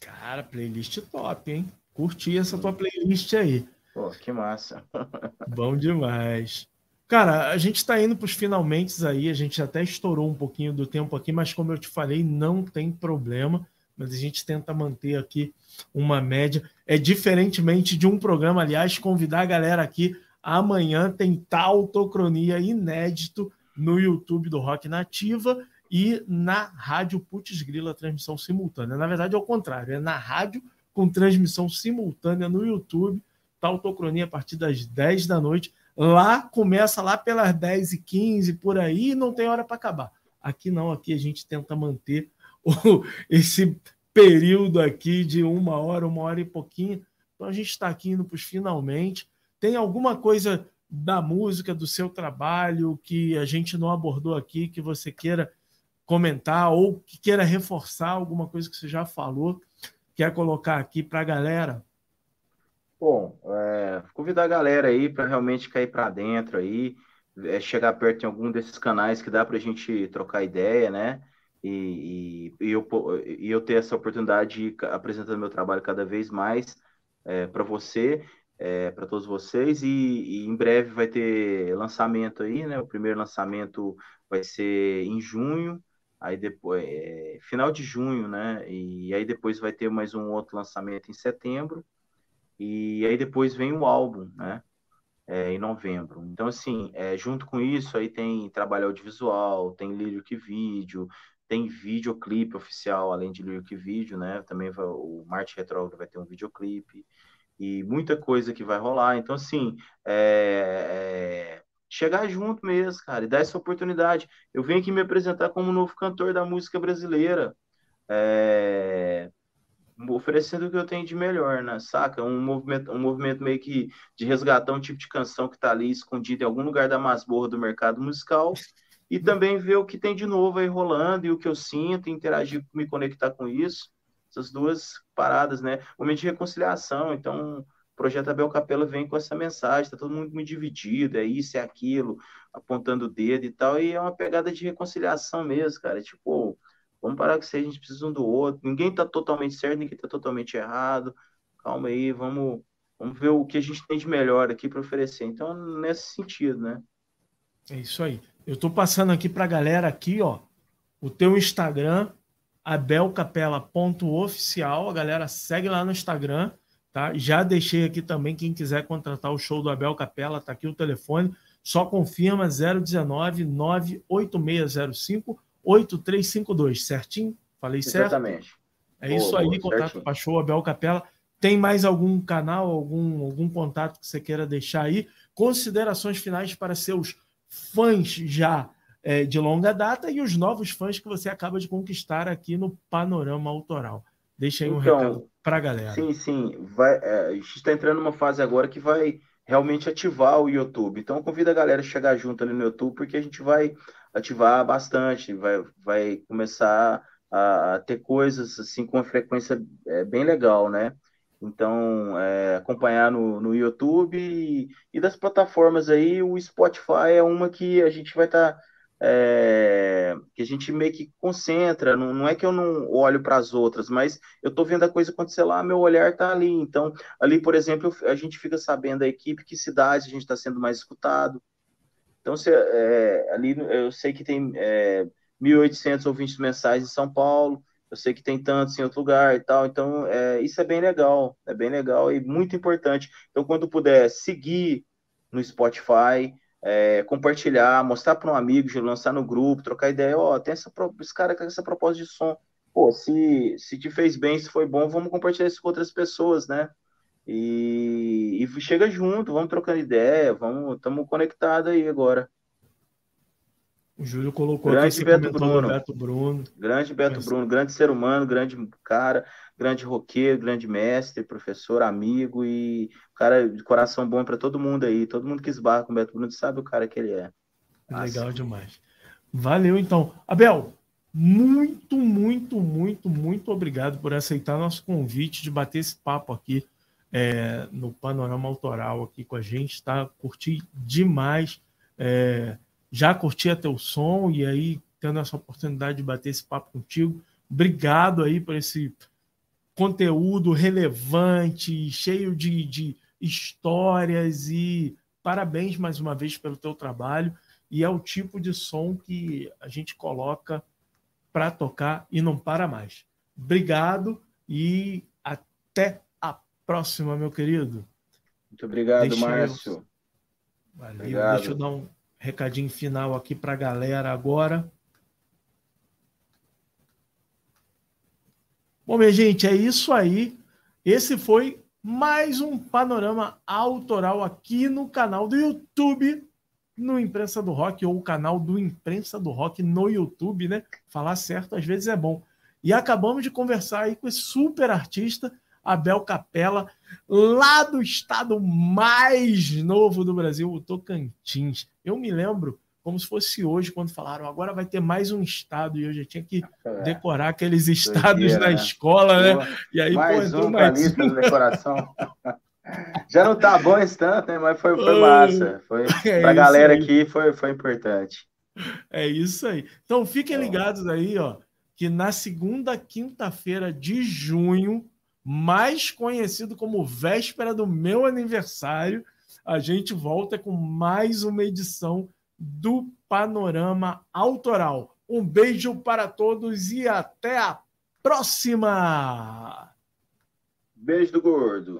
Cara, playlist top, hein? Curti essa tua playlist aí. Pô, que massa. Bom demais. Cara, a gente está indo para os finalmente aí, a gente até estourou um pouquinho do tempo aqui, mas como eu te falei, não tem problema mas a gente tenta manter aqui uma média. É diferentemente de um programa, aliás, convidar a galera aqui. Amanhã tem Tautocronia inédito no YouTube do Rock Nativa e na Rádio Putz Grila, transmissão simultânea. Na verdade, é o contrário, é na rádio com transmissão simultânea no YouTube, Tautocronia a partir das 10 da noite. Lá começa lá pelas 10h15, por aí, e não tem hora para acabar. Aqui não, aqui a gente tenta manter esse período aqui de uma hora, uma hora e pouquinho. Então a gente está aqui indo para os finalmente. Tem alguma coisa da música, do seu trabalho, que a gente não abordou aqui, que você queira comentar ou que queira reforçar alguma coisa que você já falou, quer colocar aqui para a galera? Bom, é, convidar a galera aí para realmente cair para dentro aí, é, chegar perto em algum desses canais que dá para a gente trocar ideia, né? e, e, eu, e eu ter essa oportunidade de apresentar meu trabalho cada vez mais é, para você, é, para todos vocês, e, e, em breve vai ter lançamento aí, né? O primeiro lançamento vai ser em junho, aí depois, é, final de junho, né? E aí depois vai ter mais um outro lançamento em setembro, e aí depois vem o álbum, né? é, em novembro. Então, assim, é, junto com isso, aí tem trabalho audiovisual, tem lyric vídeo, tem videoclipe oficial, além de lyric vídeo, né? Também vai, o Marte Retrógrado vai ter um videoclipe e muita coisa que vai rolar. Então, assim, é, é, chegar junto mesmo, cara, e dar essa oportunidade. Eu venho aqui me apresentar como novo cantor da música brasileira. É, oferecendo o que eu tenho de melhor, né? Saca? Um movimento, um movimento meio que de resgatar um tipo de canção que está ali escondido em algum lugar da masmorra do mercado musical e também ver o que tem de novo aí rolando e o que eu sinto, interagir, me conectar com isso. Essas duas paradas, né? Momento de reconciliação. Então, o projeto Abel Capela vem com essa mensagem, tá todo mundo muito dividido, é isso, é aquilo, apontando o dedo e tal, e é uma pegada de reconciliação mesmo, cara. Tipo, Vamos parar com isso aí, a gente precisa um do outro. Ninguém está totalmente certo, ninguém está totalmente errado. Calma aí, vamos, vamos ver o que a gente tem de melhor aqui para oferecer. Então, nesse sentido, né? É isso aí. Eu estou passando aqui para a galera aqui, ó, o teu Instagram, abelcapela.oficial. A galera segue lá no Instagram, tá? Já deixei aqui também quem quiser contratar o show do Abel Capela, tá aqui o telefone. Só confirma 019 98605 8352, certinho? Falei certo? Exatamente. É isso boa, aí, boa, contato para show Abel Capela. Tem mais algum canal, algum, algum contato que você queira deixar aí? Considerações finais para seus fãs já é, de longa data e os novos fãs que você acaba de conquistar aqui no Panorama Autoral. Deixa aí um então, recado para a galera. Sim, sim. Vai, é, a gente está entrando numa fase agora que vai realmente ativar o YouTube. Então, convido a galera a chegar junto ali no YouTube, porque a gente vai ativar bastante, vai, vai começar a, a ter coisas assim com uma frequência é, bem legal, né? Então, é, acompanhar no, no YouTube e, e, das plataformas aí, o Spotify é uma que a gente vai estar. Tá, é, que a gente meio que concentra, não, não é que eu não olho para as outras, mas eu estou vendo a coisa acontecer lá, meu olhar está ali. Então, ali, por exemplo, a gente fica sabendo a equipe, que cidade a gente está sendo mais escutado, então, se, é, ali eu sei que tem é, 1.800 ouvintes mensais em São Paulo, eu sei que tem tantos em outro lugar e tal, então é, isso é bem legal, é bem legal e muito importante. Então, quando puder seguir no Spotify, é, compartilhar, mostrar para um amigo, lançar no grupo, trocar ideia, ó, oh, tem essa, esse cara com essa proposta de som, pô, se, se te fez bem, se foi bom, vamos compartilhar isso com outras pessoas, né? E, e chega junto, vamos trocando ideia, vamos, estamos conectados aí agora. O Júlio colocou grande aqui Beto Bruno. Beto Bruno. Grande Beto Bruno, grande ser humano, grande cara, grande roqueiro, grande mestre, professor, amigo e cara de coração bom para todo mundo aí. Todo mundo que esbarra com o Beto Bruno sabe o cara que ele é. Legal demais. Valeu então. Abel, muito, muito, muito, muito obrigado por aceitar nosso convite de bater esse papo aqui é, no panorama autoral aqui com a gente, tá? Curti demais. É, já curti até o som e aí tendo essa oportunidade de bater esse papo contigo. Obrigado aí por esse conteúdo relevante, cheio de, de histórias e parabéns mais uma vez pelo teu trabalho. E é o tipo de som que a gente coloca para tocar e não para mais. Obrigado e até próxima, meu querido. Muito obrigado, deixa Márcio. Eu... Valeu. Obrigado. Deixa eu dar um recadinho final aqui para a galera agora. Bom, minha gente, é isso aí. Esse foi mais um panorama autoral aqui no canal do YouTube, no Imprensa do Rock, ou o canal do Imprensa do Rock no YouTube, né? Falar certo às vezes é bom. E acabamos de conversar aí com esse super artista Abel Capela, lá do estado mais novo do Brasil, o Tocantins. Eu me lembro como se fosse hoje, quando falaram agora vai ter mais um estado, e eu já tinha que é. decorar aqueles estados dia, na né? escola, né? E aí, mais pô, um mais lista de decoração. já não tá bom esse tanto, né? Mas foi, foi massa. Foi, é pra galera aí. aqui foi, foi importante. É isso aí. Então fiquem ligados aí, ó, que na segunda quinta-feira de junho mais conhecido como véspera do meu aniversário, a gente volta com mais uma edição do Panorama Autoral. Um beijo para todos e até a próxima! Beijo do gordo.